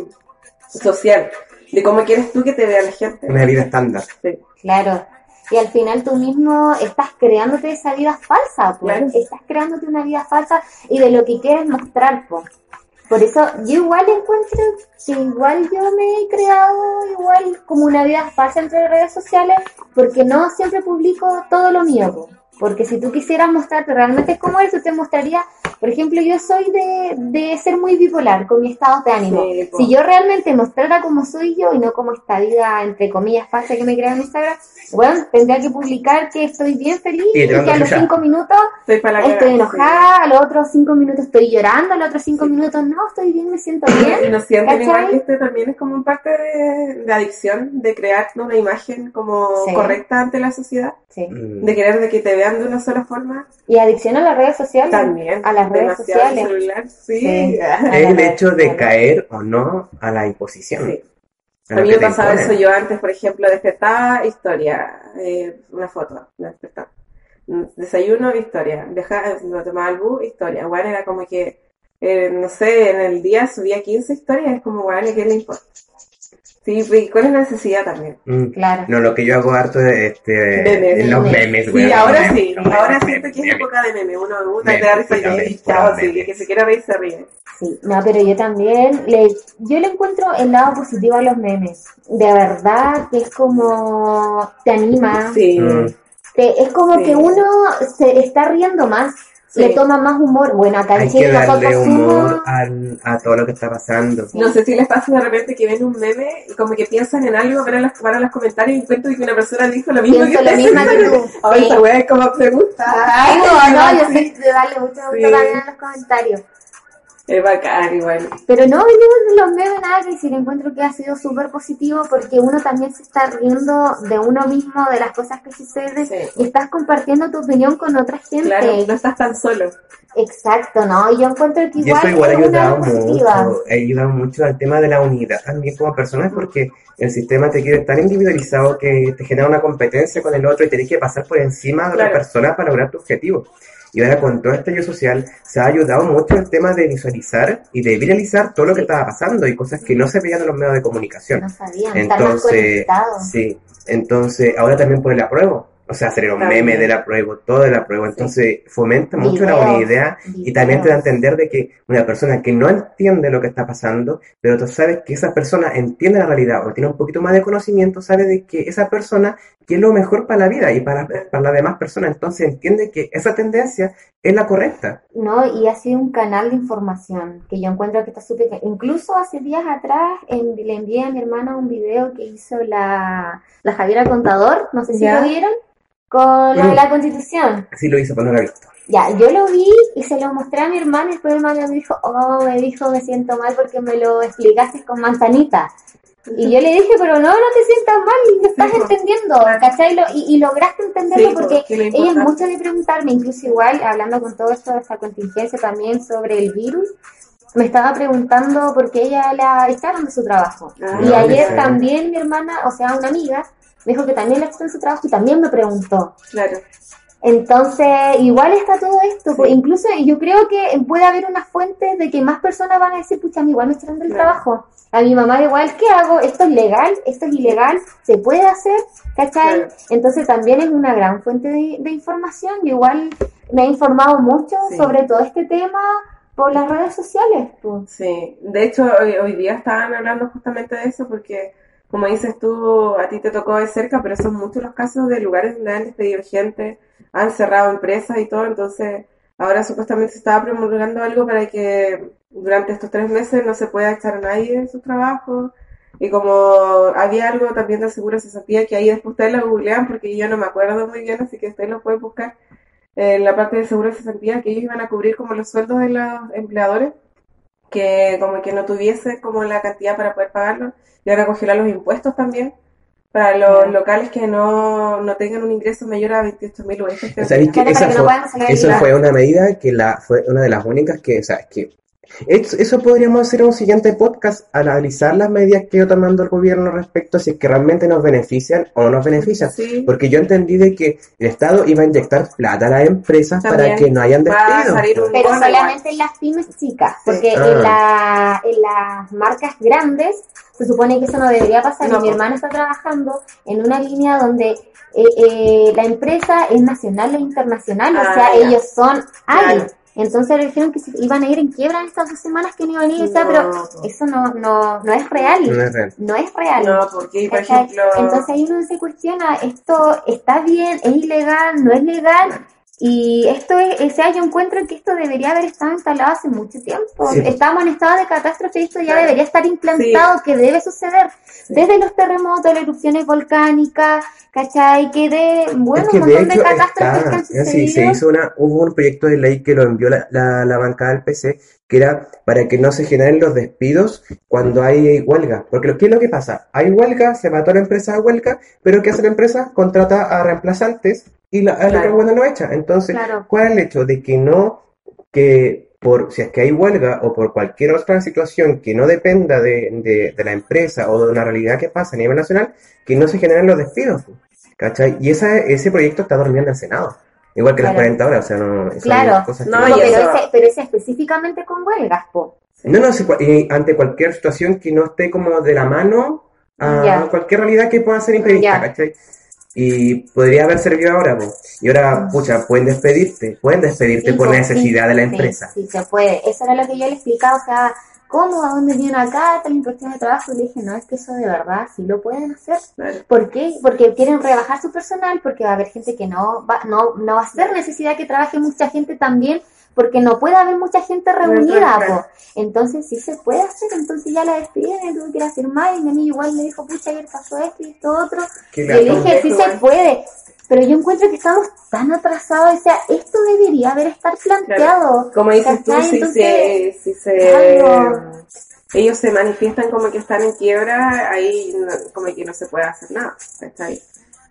social, de cómo quieres tú que te vea la gente. Una vida estándar. Sí. Claro. Y al final tú mismo estás creándote esa vida falsa, pues. Claro. Estás creándote una vida falsa y de lo que quieres mostrar, pues. Por eso yo igual encuentro que igual yo me he creado igual como una vida falsa entre redes sociales porque no siempre publico todo lo mío, po. Porque si tú quisieras mostrarte realmente cómo eres, tú te mostraría, por ejemplo, yo soy de, de ser muy bipolar con mi estado de ánimo. Sí, si yo realmente mostrara cómo soy yo y no como esta vida, entre comillas, falsa que me crea en Instagram, bueno, tendría que publicar que estoy bien feliz Y y, que a los cinco minutos Estoy para la estoy cagada, enojada, a los otros cinco minutos estoy llorando, a los otros cinco minutos no, estoy bien, me siento sí. Y bien. no sienten igual que este también es como un parte de, de adicción, de crear una imagen como Sí. correcta ante la sociedad, Sí. De querer de que te vean de una sola forma, Y adicción a las redes sociales. también. A las redes demasiado el sociales. celular, sí. Sí. Es el hecho de caer o no a la imposición. Sí. A mí me pasaba eso yo antes, por ejemplo, despertaba, historia, eh, una foto, despertaba. Mm, Desayuno, historia. Viajaba, me tomaba el bus, historia. Bueno, era como que, eh, no sé, en el día subía 15 historias, es como, bueno, ¿qué le importa? Sí, y cuál es la necesidad también. Mm. Claro. No, lo que yo hago harto es este, Memes. en los Memes. memes, Sí, ahora sí, memes, ahora siento memes, que es memes. época de meme. Uno gusta, Memes, te da risa y memes, chao, memes. sí, el que se quiera reír se ríe. Sí, no, pero yo también, le, yo le encuentro el lado positivo a los memes. De verdad que es como, te anima, Sí, Mm. te- es como Sí. que uno se está riendo más, Sí. le toma más humor. Bueno, acá en Hay Chile que darle humor somos- a todo lo que está pasando. No sé si les pasa de repente que ven un meme y como que piensan en algo, van a los, van a los comentarios y encuentran que una persona dijo lo mismo Pienso que lo mismo que tú. Ahora es como me gusta. Ay, no, no, yo sí. sé de darle mucho gusto Sí. en los comentarios. Es bacán igual. Pero no, yo de los memes nada que decir, encuentro que ha sido súper positivo porque uno también se está riendo de uno mismo, de las cosas que suceden Sí. y estás compartiendo tu opinión con otra gente. Claro, no estás tan solo. Exacto, ¿no? Y yo encuentro que Y igual, eso igual ha es una ayudado positiva. mucho, ha ayudado mucho al tema de la unidad también como personas porque el sistema te quiere tan individualizado que te genera una competencia con el otro y tenés que pasar por encima de otra Claro. persona para lograr tu objetivo. Y ahora con todo este yo social se ha ayudado mucho el tema de visualizar y de viralizar todo lo que estaba pasando y cosas que no se veían en los medios de comunicación. No sabían, Entonces, sí, entonces ahora también por el apruebo. O sea, hacer un También. meme de la prueba, todo de la prueba. Entonces, fomenta mucho la buena Videos, idea y también te da a entender de que una persona que no entiende lo que está pasando, pero tú sabes que esa persona entiende la realidad o tiene un poquito más de conocimiento, sabe de que esa persona quiere lo mejor para la vida y para, para las demás personas. Entonces, entiende que esa tendencia es la correcta. ¿no? Y ha sido un canal de información que yo encuentro que está súper... Incluso hace días atrás en- le envié a mi hermana un video que hizo la, la Javiera Contador, no sé si Ya. lo vieron, con lo de la Constitución. Así lo hice, pero no lo he visto. Ya, yo lo vi y se lo mostré a mi hermana y después mi hermana me dijo, oh, me dijo, me siento mal porque me lo explicaste con manzanita. Y yo le dije, pero no, no te sientas mal, lo estás Sí, entendiendo, ¿cachai? Lo- y, y lograste entenderlo Sí, po, porque ella es mucho de preguntarme, incluso igual, hablando con todo esto de esta contingencia también sobre el virus, me estaba preguntando porque ella la echaron de su trabajo. Ah, y ayer sí. también mi hermana, o sea, una amiga, me dijo que también echaron de su trabajo y también me preguntó. Claro. Entonces, igual está todo esto, pues, incluso yo creo que puede haber una fuente de que más personas van a decir, pucha, a mí igual me echaron del Claro. trabajo. A mi mamá igual, ¿qué hago? ¿Esto es legal? ¿Esto es ilegal? ¿Se puede hacer? ¿Cachai? Claro. Entonces también es una gran fuente de, de información. Yo igual me he informado mucho Sí. sobre todo este tema por las redes sociales. pues. Sí, de hecho hoy, hoy día estaban hablando justamente de eso porque, como dices tú, a ti te tocó de cerca, pero son muchos los casos de lugares donde han despedido gente, han cerrado empresas y todo, entonces ahora supuestamente se estaba promulgando algo para que durante estos tres meses no se pueda echar a nadie de su trabajo. Y como había algo también del seguro de cesantía que ahí después ustedes lo googlean porque yo no me acuerdo muy bien, así que ustedes lo pueden buscar. En la parte del seguro de cesantía que ellos iban a cubrir como los sueldos de los empleadores que como que no tuviese como la cantidad para poder pagarlo y ahora congelar los impuestos también para los locales que no, no tengan un ingreso mayor a 28 mil UF. ¿Sabéis que esa no fue, puedan salir. eso fue una medida que la, fue una de las únicas que, o sea, que eso, eso podríamos hacer en un siguiente podcast, analizar las medidas que va tomando el gobierno respecto a si es que realmente nos benefician o no nos benefician. Sí, Porque yo entendí de que el Estado iba a inyectar plata a las empresas para que no hayan despidos. Pero solamente en las pymes chicas, porque Ah. en, la, en las marcas grandes se supone que eso no debería pasar. No, y mi po. hermana está trabajando en una línea donde eh, eh, la empresa es nacional e internacional, Ah, o sea, ya. ellos son ahí. Entonces le dijeron que se iban a ir en quiebra en estas dos semanas que no iban a ir, o sea, No, pero eso no, no, no es real. No es real. No es real. No, porque por ¿Cachai? ejemplo, Entonces ahí uno se cuestiona, esto está bien, es ilegal, no es legal, y esto es, o sea, yo encuentro que esto debería haber estado instalado hace mucho tiempo. Sí. Estamos en estado de catástrofe y esto ya debería estar implantado, que debe suceder. Desde los terremotos, las erupciones volcánicas, ¿cachai? Que de, bueno, es que un de montón de hecho catástrofes está, que han es decir, se sucedido. hizo una, hubo un proyecto de ley que lo envió la, la, la bancada del PC, que era para que no se generen los despidos cuando hay huelga. Porque lo, ¿qué es lo que pasa? Hay huelga, se va toda la empresa a huelga, pero ¿qué hace la empresa? Contrata a reemplazantes y la, a la Claro. que huelga no echa. Entonces, Claro. ¿cuál es el hecho de que no, que por, si es que hay huelga o por cualquier otra situación que no dependa de, de, de la empresa o de una realidad que pasa a nivel nacional, que no se generen los despidos? ¿Cachai? Y esa, ese proyecto está durmiendo en el Senado. Igual que las Claro. 40 horas, o sea, no, Claro. cosas No, pero, ese, pero ese específicamente con huelgas, po. No, no, si ante cualquier situación que no esté como de la mano a cualquier realidad que pueda ser imprevista, Ya. ¿cachai? Y podría haber servido ahora. Y ahora, pucha, pueden despedirte, pueden despedirte Sí, por pues, necesidad sí, de la empresa. Sí, se puede. Eso era lo que yo le explicaba, o sea, ¿cómo? ¿A dónde vienen acá? Tal impuestos de trabajo. Y le dije, no, es que eso de verdad sí lo pueden hacer. claro, ¿Por qué? Porque quieren rebajar su personal, porque va a haber gente que no va, no, no va a ser necesidad que trabaje mucha gente también, porque no puede haber mucha gente reunida. Entonces sí se puede hacer, entonces ya la despidieron, y tuve que ir a firmar, y mi amigo igual me dijo, pucha, ayer pasó esto y esto otro. Le dije, sí igual. se puede, pero yo encuentro que estamos tan atrasados, o sea, esto debería haber estar planteado. como dices tú, si Entonces, se, si se, ellos se manifiestan como que están en quiebra, ahí no- como que no se puede hacer nada, ¿cachai?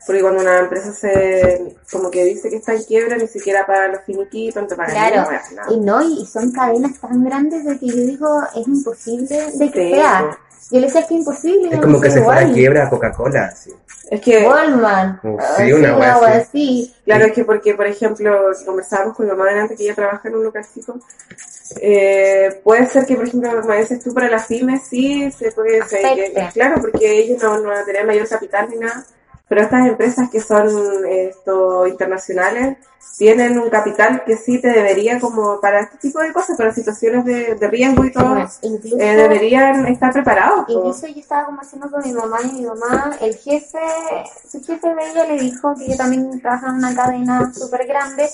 Porque cuando una empresa se, como que dice que está en quiebra, ni siquiera paga los finiquitos, no te pagan Claro, nada, nada. y no, y son cadenas tan grandes de que yo digo, es imposible de que Sí, sea. Yo le decía que es imposible. Es como que se fuera a quiebra Coca-Cola. Es que, Walmart. Sí, así, una así. Claro, es que porque, por ejemplo, conversábamos con mi mamá delante que ella trabaja en un local chico, eh, puede ser que, por ejemplo, como dices tú, para las pymes sí se puede, se- claro, porque ellos no, no van a tener mayor capital ni nada, pero estas empresas que son esto internacionales tienen un capital que sí te debería como para este tipo de cosas, para situaciones de, de riesgo y todo, Incluso, eh, deberían estar preparados. incluso yo estaba conversando con mi mamá y mi mamá, el jefe, su jefe de ella le dijo que yo también trabajaba en una cadena súper grande,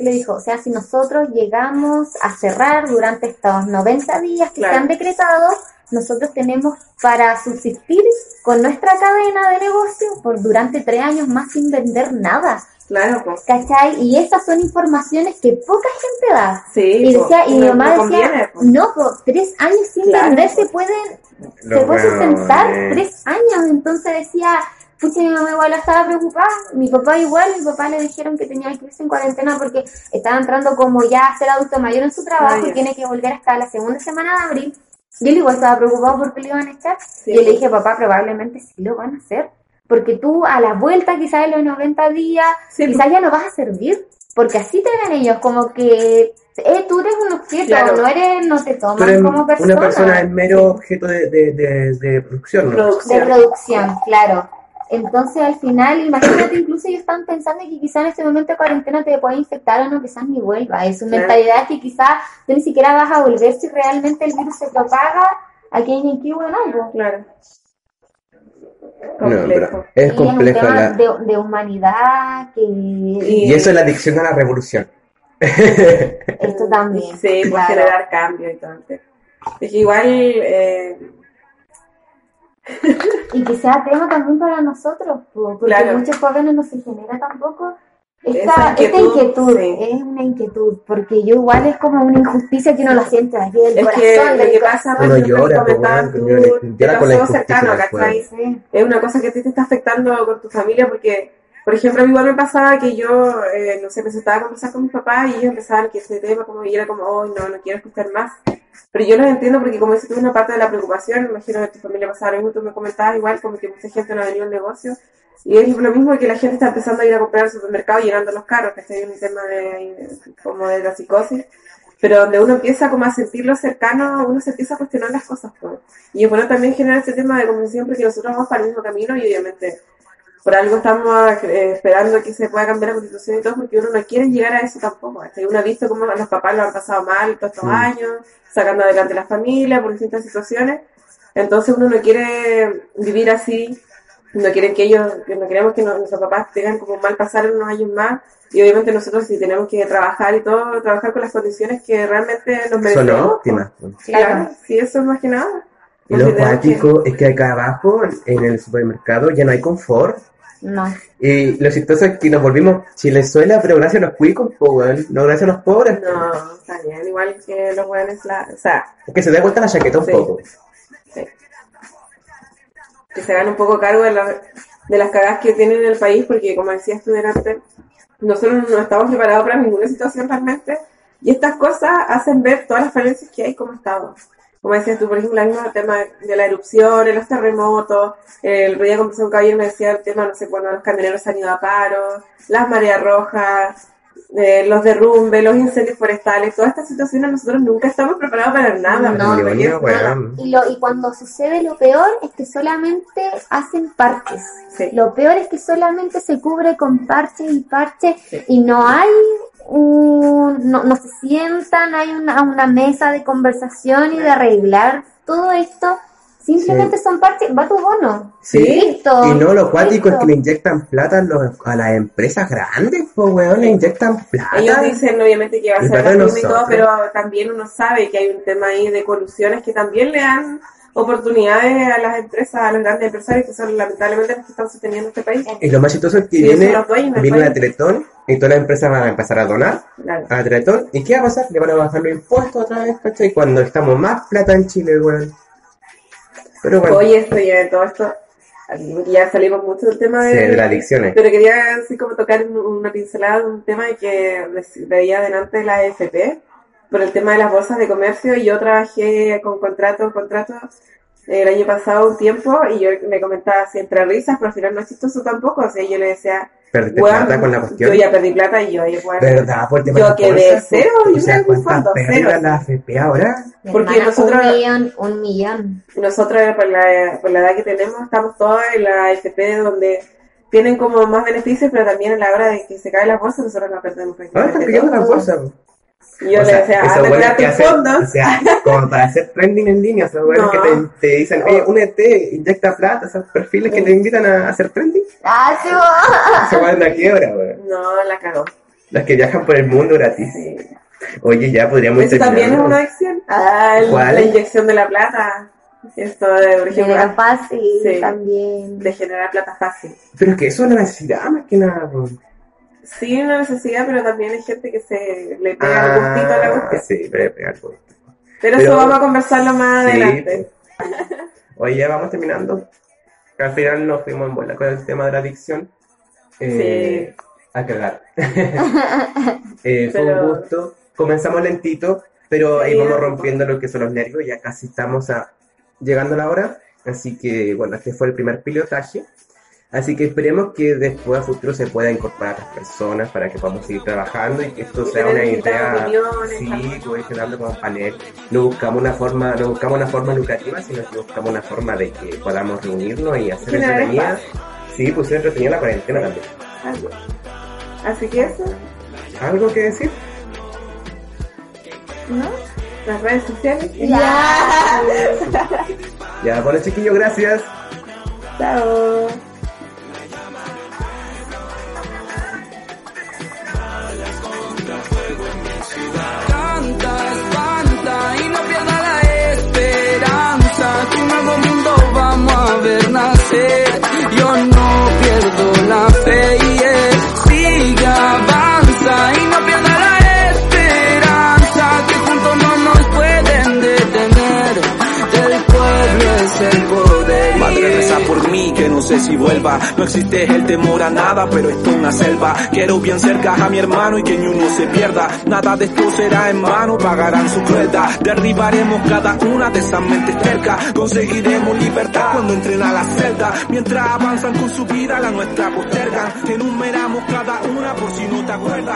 le dijo, o sea, si nosotros llegamos a cerrar durante estos 90 días que Claro. se han decretado, nosotros tenemos para subsistir con nuestra cadena de negocio por durante tres años más sin vender nada. Claro, pues. ¿Cachai? Y esas son informaciones que poca gente da. Sí, Y decía, y mi no- mamá no decía, no, po, tres años sin Claro, vender se pueden, Los se puede sustentar tres años. Entonces decía, pucha, mi mamá igual estaba preocupada, mi papá igual, mi papá le dijeron que tenía que irse en cuarentena porque estaba entrando como ya a ser adulto mayor en su trabajo y tiene que volver hasta la segunda semana de abril. Y él igual estaba preocupado porque le iban a echar. Sí, y yo le dije, papá, probablemente sí lo van a hacer. Porque tú a la vuelta quizás en los 90 días, Sí, quizás ya no vas a servir. Porque así te ven ellos, como que eh, tú eres un objeto, Claro. no eres, no te toman como persona. una persona es mero objeto de, de, de, de producción, ¿no? de producción, claro. Entonces al final, imagínate, incluso ellos están pensando que quizás en este momento de cuarentena te puede infectar o no, quizás ni vuelva. Es Claro. mentalidad que quizás tú ni siquiera vas a volver si realmente el virus se propaga aquí en Iquique o en algo. Claro. No, pero es Y complejo es un tema la... de, de humanidad que Y eso es la adicción a la revolución. esto también. Sí, claro. generar cambio y todo. Es que igual, eh, Y que sea tema también para nosotros, po, porque Claro. muchos jóvenes no se genera tampoco esta, esta inquietud, sí. es una inquietud, porque yo igual es como una injusticia que uno lo siente aquí del es corazón, que lo que pasa, Uno llora, pues, bueno, tú, llora- te llora con la pasó cercano, ¿cachai? Sí. es una cosa que a ti te está afectando con tu familia porque, por ejemplo, a mí igual me pasaba que yo, eh, no sé, me sentaba a conversar con mis papás y ellos empezaban que ese tema como y era como, oh, no, no quiero escuchar más. Pero yo los entiendo porque como dices tú, una parte de la preocupación, imagino que tu familia pasaba lo tú me comentabas igual como que mucha gente no venido al negocio. Y es lo mismo que la gente está empezando a ir a comprar al supermercado llenando los carros, que hay un tema de, como de la psicosis pero donde uno empieza como a sentirlo cercano, uno se empieza a cuestionar las cosas. pues. Y es bueno también generar este tema de convención porque nosotros vamos para el mismo camino y obviamente por algo estamos eh, esperando que se pueda cambiar la constitución y todo porque uno no quiere llegar a eso tampoco. Uno ha visto cómo los papás lo han pasado mal todos estos Mm. años, sacando adelante la familia por distintas situaciones. Entonces uno no quiere vivir así, no quieren que ellos, no queremos que no- nuestros papás tengan como mal pasar unos años más. Y obviamente nosotros si tenemos que trabajar y todo, trabajar con las condiciones que realmente nos Son merecemos. óptimas. pues. Claro, sí, eso es más que nada. Y lo tenemos que- cuático es que acá abajo, en el supermercado, ya no hay confort. No, Y lo chistoso es que nos volvimos chilezuela, pero gracias a los cuicos, po, weón. no gracias a los pobres. No, está bien, igual que los buenos, la, o sea, Es que se da vuelta la chaqueta un Sí. poco. sí. que se hagan un poco cargo de, la- de las cagadas que tienen en el país, porque como decías tú delante, nosotros no estamos preparados para ninguna situación realmente, y estas cosas hacen ver todas las falencias que hay como Estado. Como decías tú, por ejemplo, el mismo tema de la erupción, los terremotos, el día conversé con un caballero y me decía el tema, no sé, cuando los camioneros se han ido a paro, las mareas rojas, eh, los derrumbes, los incendios forestales, todas estas situaciones nosotros nunca estamos preparados para nada. No, ¿no? una, weón. Y, lo, y cuando sucede lo peor es que solamente hacen parches. Sí. Lo peor es que solamente se cubre con parches y parches Sí. y no hay un, no, no se sientan, hay una, una mesa de conversación y de arreglar todo esto. Simplemente son parches, va tu bono. Sí. Listo. Y no, lo cuático es Listo. que le inyectan plata a, los- a las empresas grandes, pues, weón, le inyectan plata. Ellos dicen obviamente que va a ser la misma y todo, pero también uno sabe que hay un tema ahí de colusiones que también le dan oportunidades a las empresas, a los grandes empresarios que son lamentablemente los que están sosteniendo este país. Y lo más chistoso es que Sí, viene, viene la. Teletón y todas las empresas van a empezar a donar Claro. a la Teletón. ¿Y qué va a pasar? Le van a bajar los impuestos otra vez, ¿cachai? Cuando estamos más plata en Chile, weón. Pero bueno, Oye, esto ya de todo esto, ya salimos mucho del tema de, sí, las adicciones. pero quería así como tocar un- una pincelada de un tema que veía delante de la AFP por el tema de las bolsas de comercio y yo trabajé con contratos, contratos el año pasado un tiempo y yo me comentaba así entre risas, pero al final no es chistoso tampoco, o sea, yo le decía, Perdiste "Weón, plata con la cuestión. yo ya perdí plata y yo ahí, weón, ¿Verdad? Por el tema Yo las quedé bolsas, cero, pues, yo O sea, creo que un ¿cuántas fondo, pérdidas cero. la AFP ahora? Porque nosotros- Un millón, un millón. nosotros por la, por la edad que tenemos estamos todas en la FP donde tienen como más beneficios, pero también a la hora de que se caen las bolsas, nosotros no perdemos Ahora están pidiendo las bolsas. Y yo O le sea, decía, anda a cuidar que tus fondos. O sea, como para hacer trending en línea, esos güeyes No. que te, te dicen, oye, únete, inyecta plata, esos perfiles que te invitan a hacer trending. Ah, sí, bo. Se van a quiebra, güey. No, la cagó. Las que viajan por el mundo gratis. Sí. Oye, ya podríamos Eso también es una adicción. Ah, el- ¿Cuál? la inyección de la plata. Esto de, por ejemplo, Dinero fácil Sí. también. de generar plata fácil. Pero es que eso es una necesidad más que nada. po. Sí, una necesidad, pero también hay gente que se le pega el gustito a la Ah, cuestión. sí, pero pegar el gusto. Pero, Pero- eso vamos a conversarlo más Sí, adelante. Oye, ya vamos terminando. Al final nos fuimos en bola con el tema de la adicción. Eh, A cagar. Eh, Fue Pero- un gusto. Comenzamos lentito, pero ahí Sí, vamos rompiendo lo que son los nervios. Ya casi estamos a, llegando a la hora. Así que, bueno, este fue el primer pilotaje. Así que esperemos que después a futuro se pueda incorporar a otras personas para que podamos seguir trabajando y que esto Y sea una idea. Sí, como panel. No buscamos una forma, no buscamos una forma lucrativa, sino que buscamos una forma de que podamos reunirnos y hacer entretenida. Sí, pues ser entretenida la cuarentena también. Algo. Así que eso, ¿Algo que decir? ¿no? Las redes sociales. Ya. Ya, bueno, chiquillos, gracias. Chao. Sé si vuelva. No existe el temor a nada, pero esto es una selva. Quiero bien cerca a mi hermano y que ni uno se pierda. Nada de esto será en vano, pagarán su crueldad. Derribaremos cada una de esas mentes tercas. Conseguiremos libertad cuando entren a la celda. Mientras avanzan con su vida, la nuestra postergan. Enumeramos cada una por si no te acuerdas.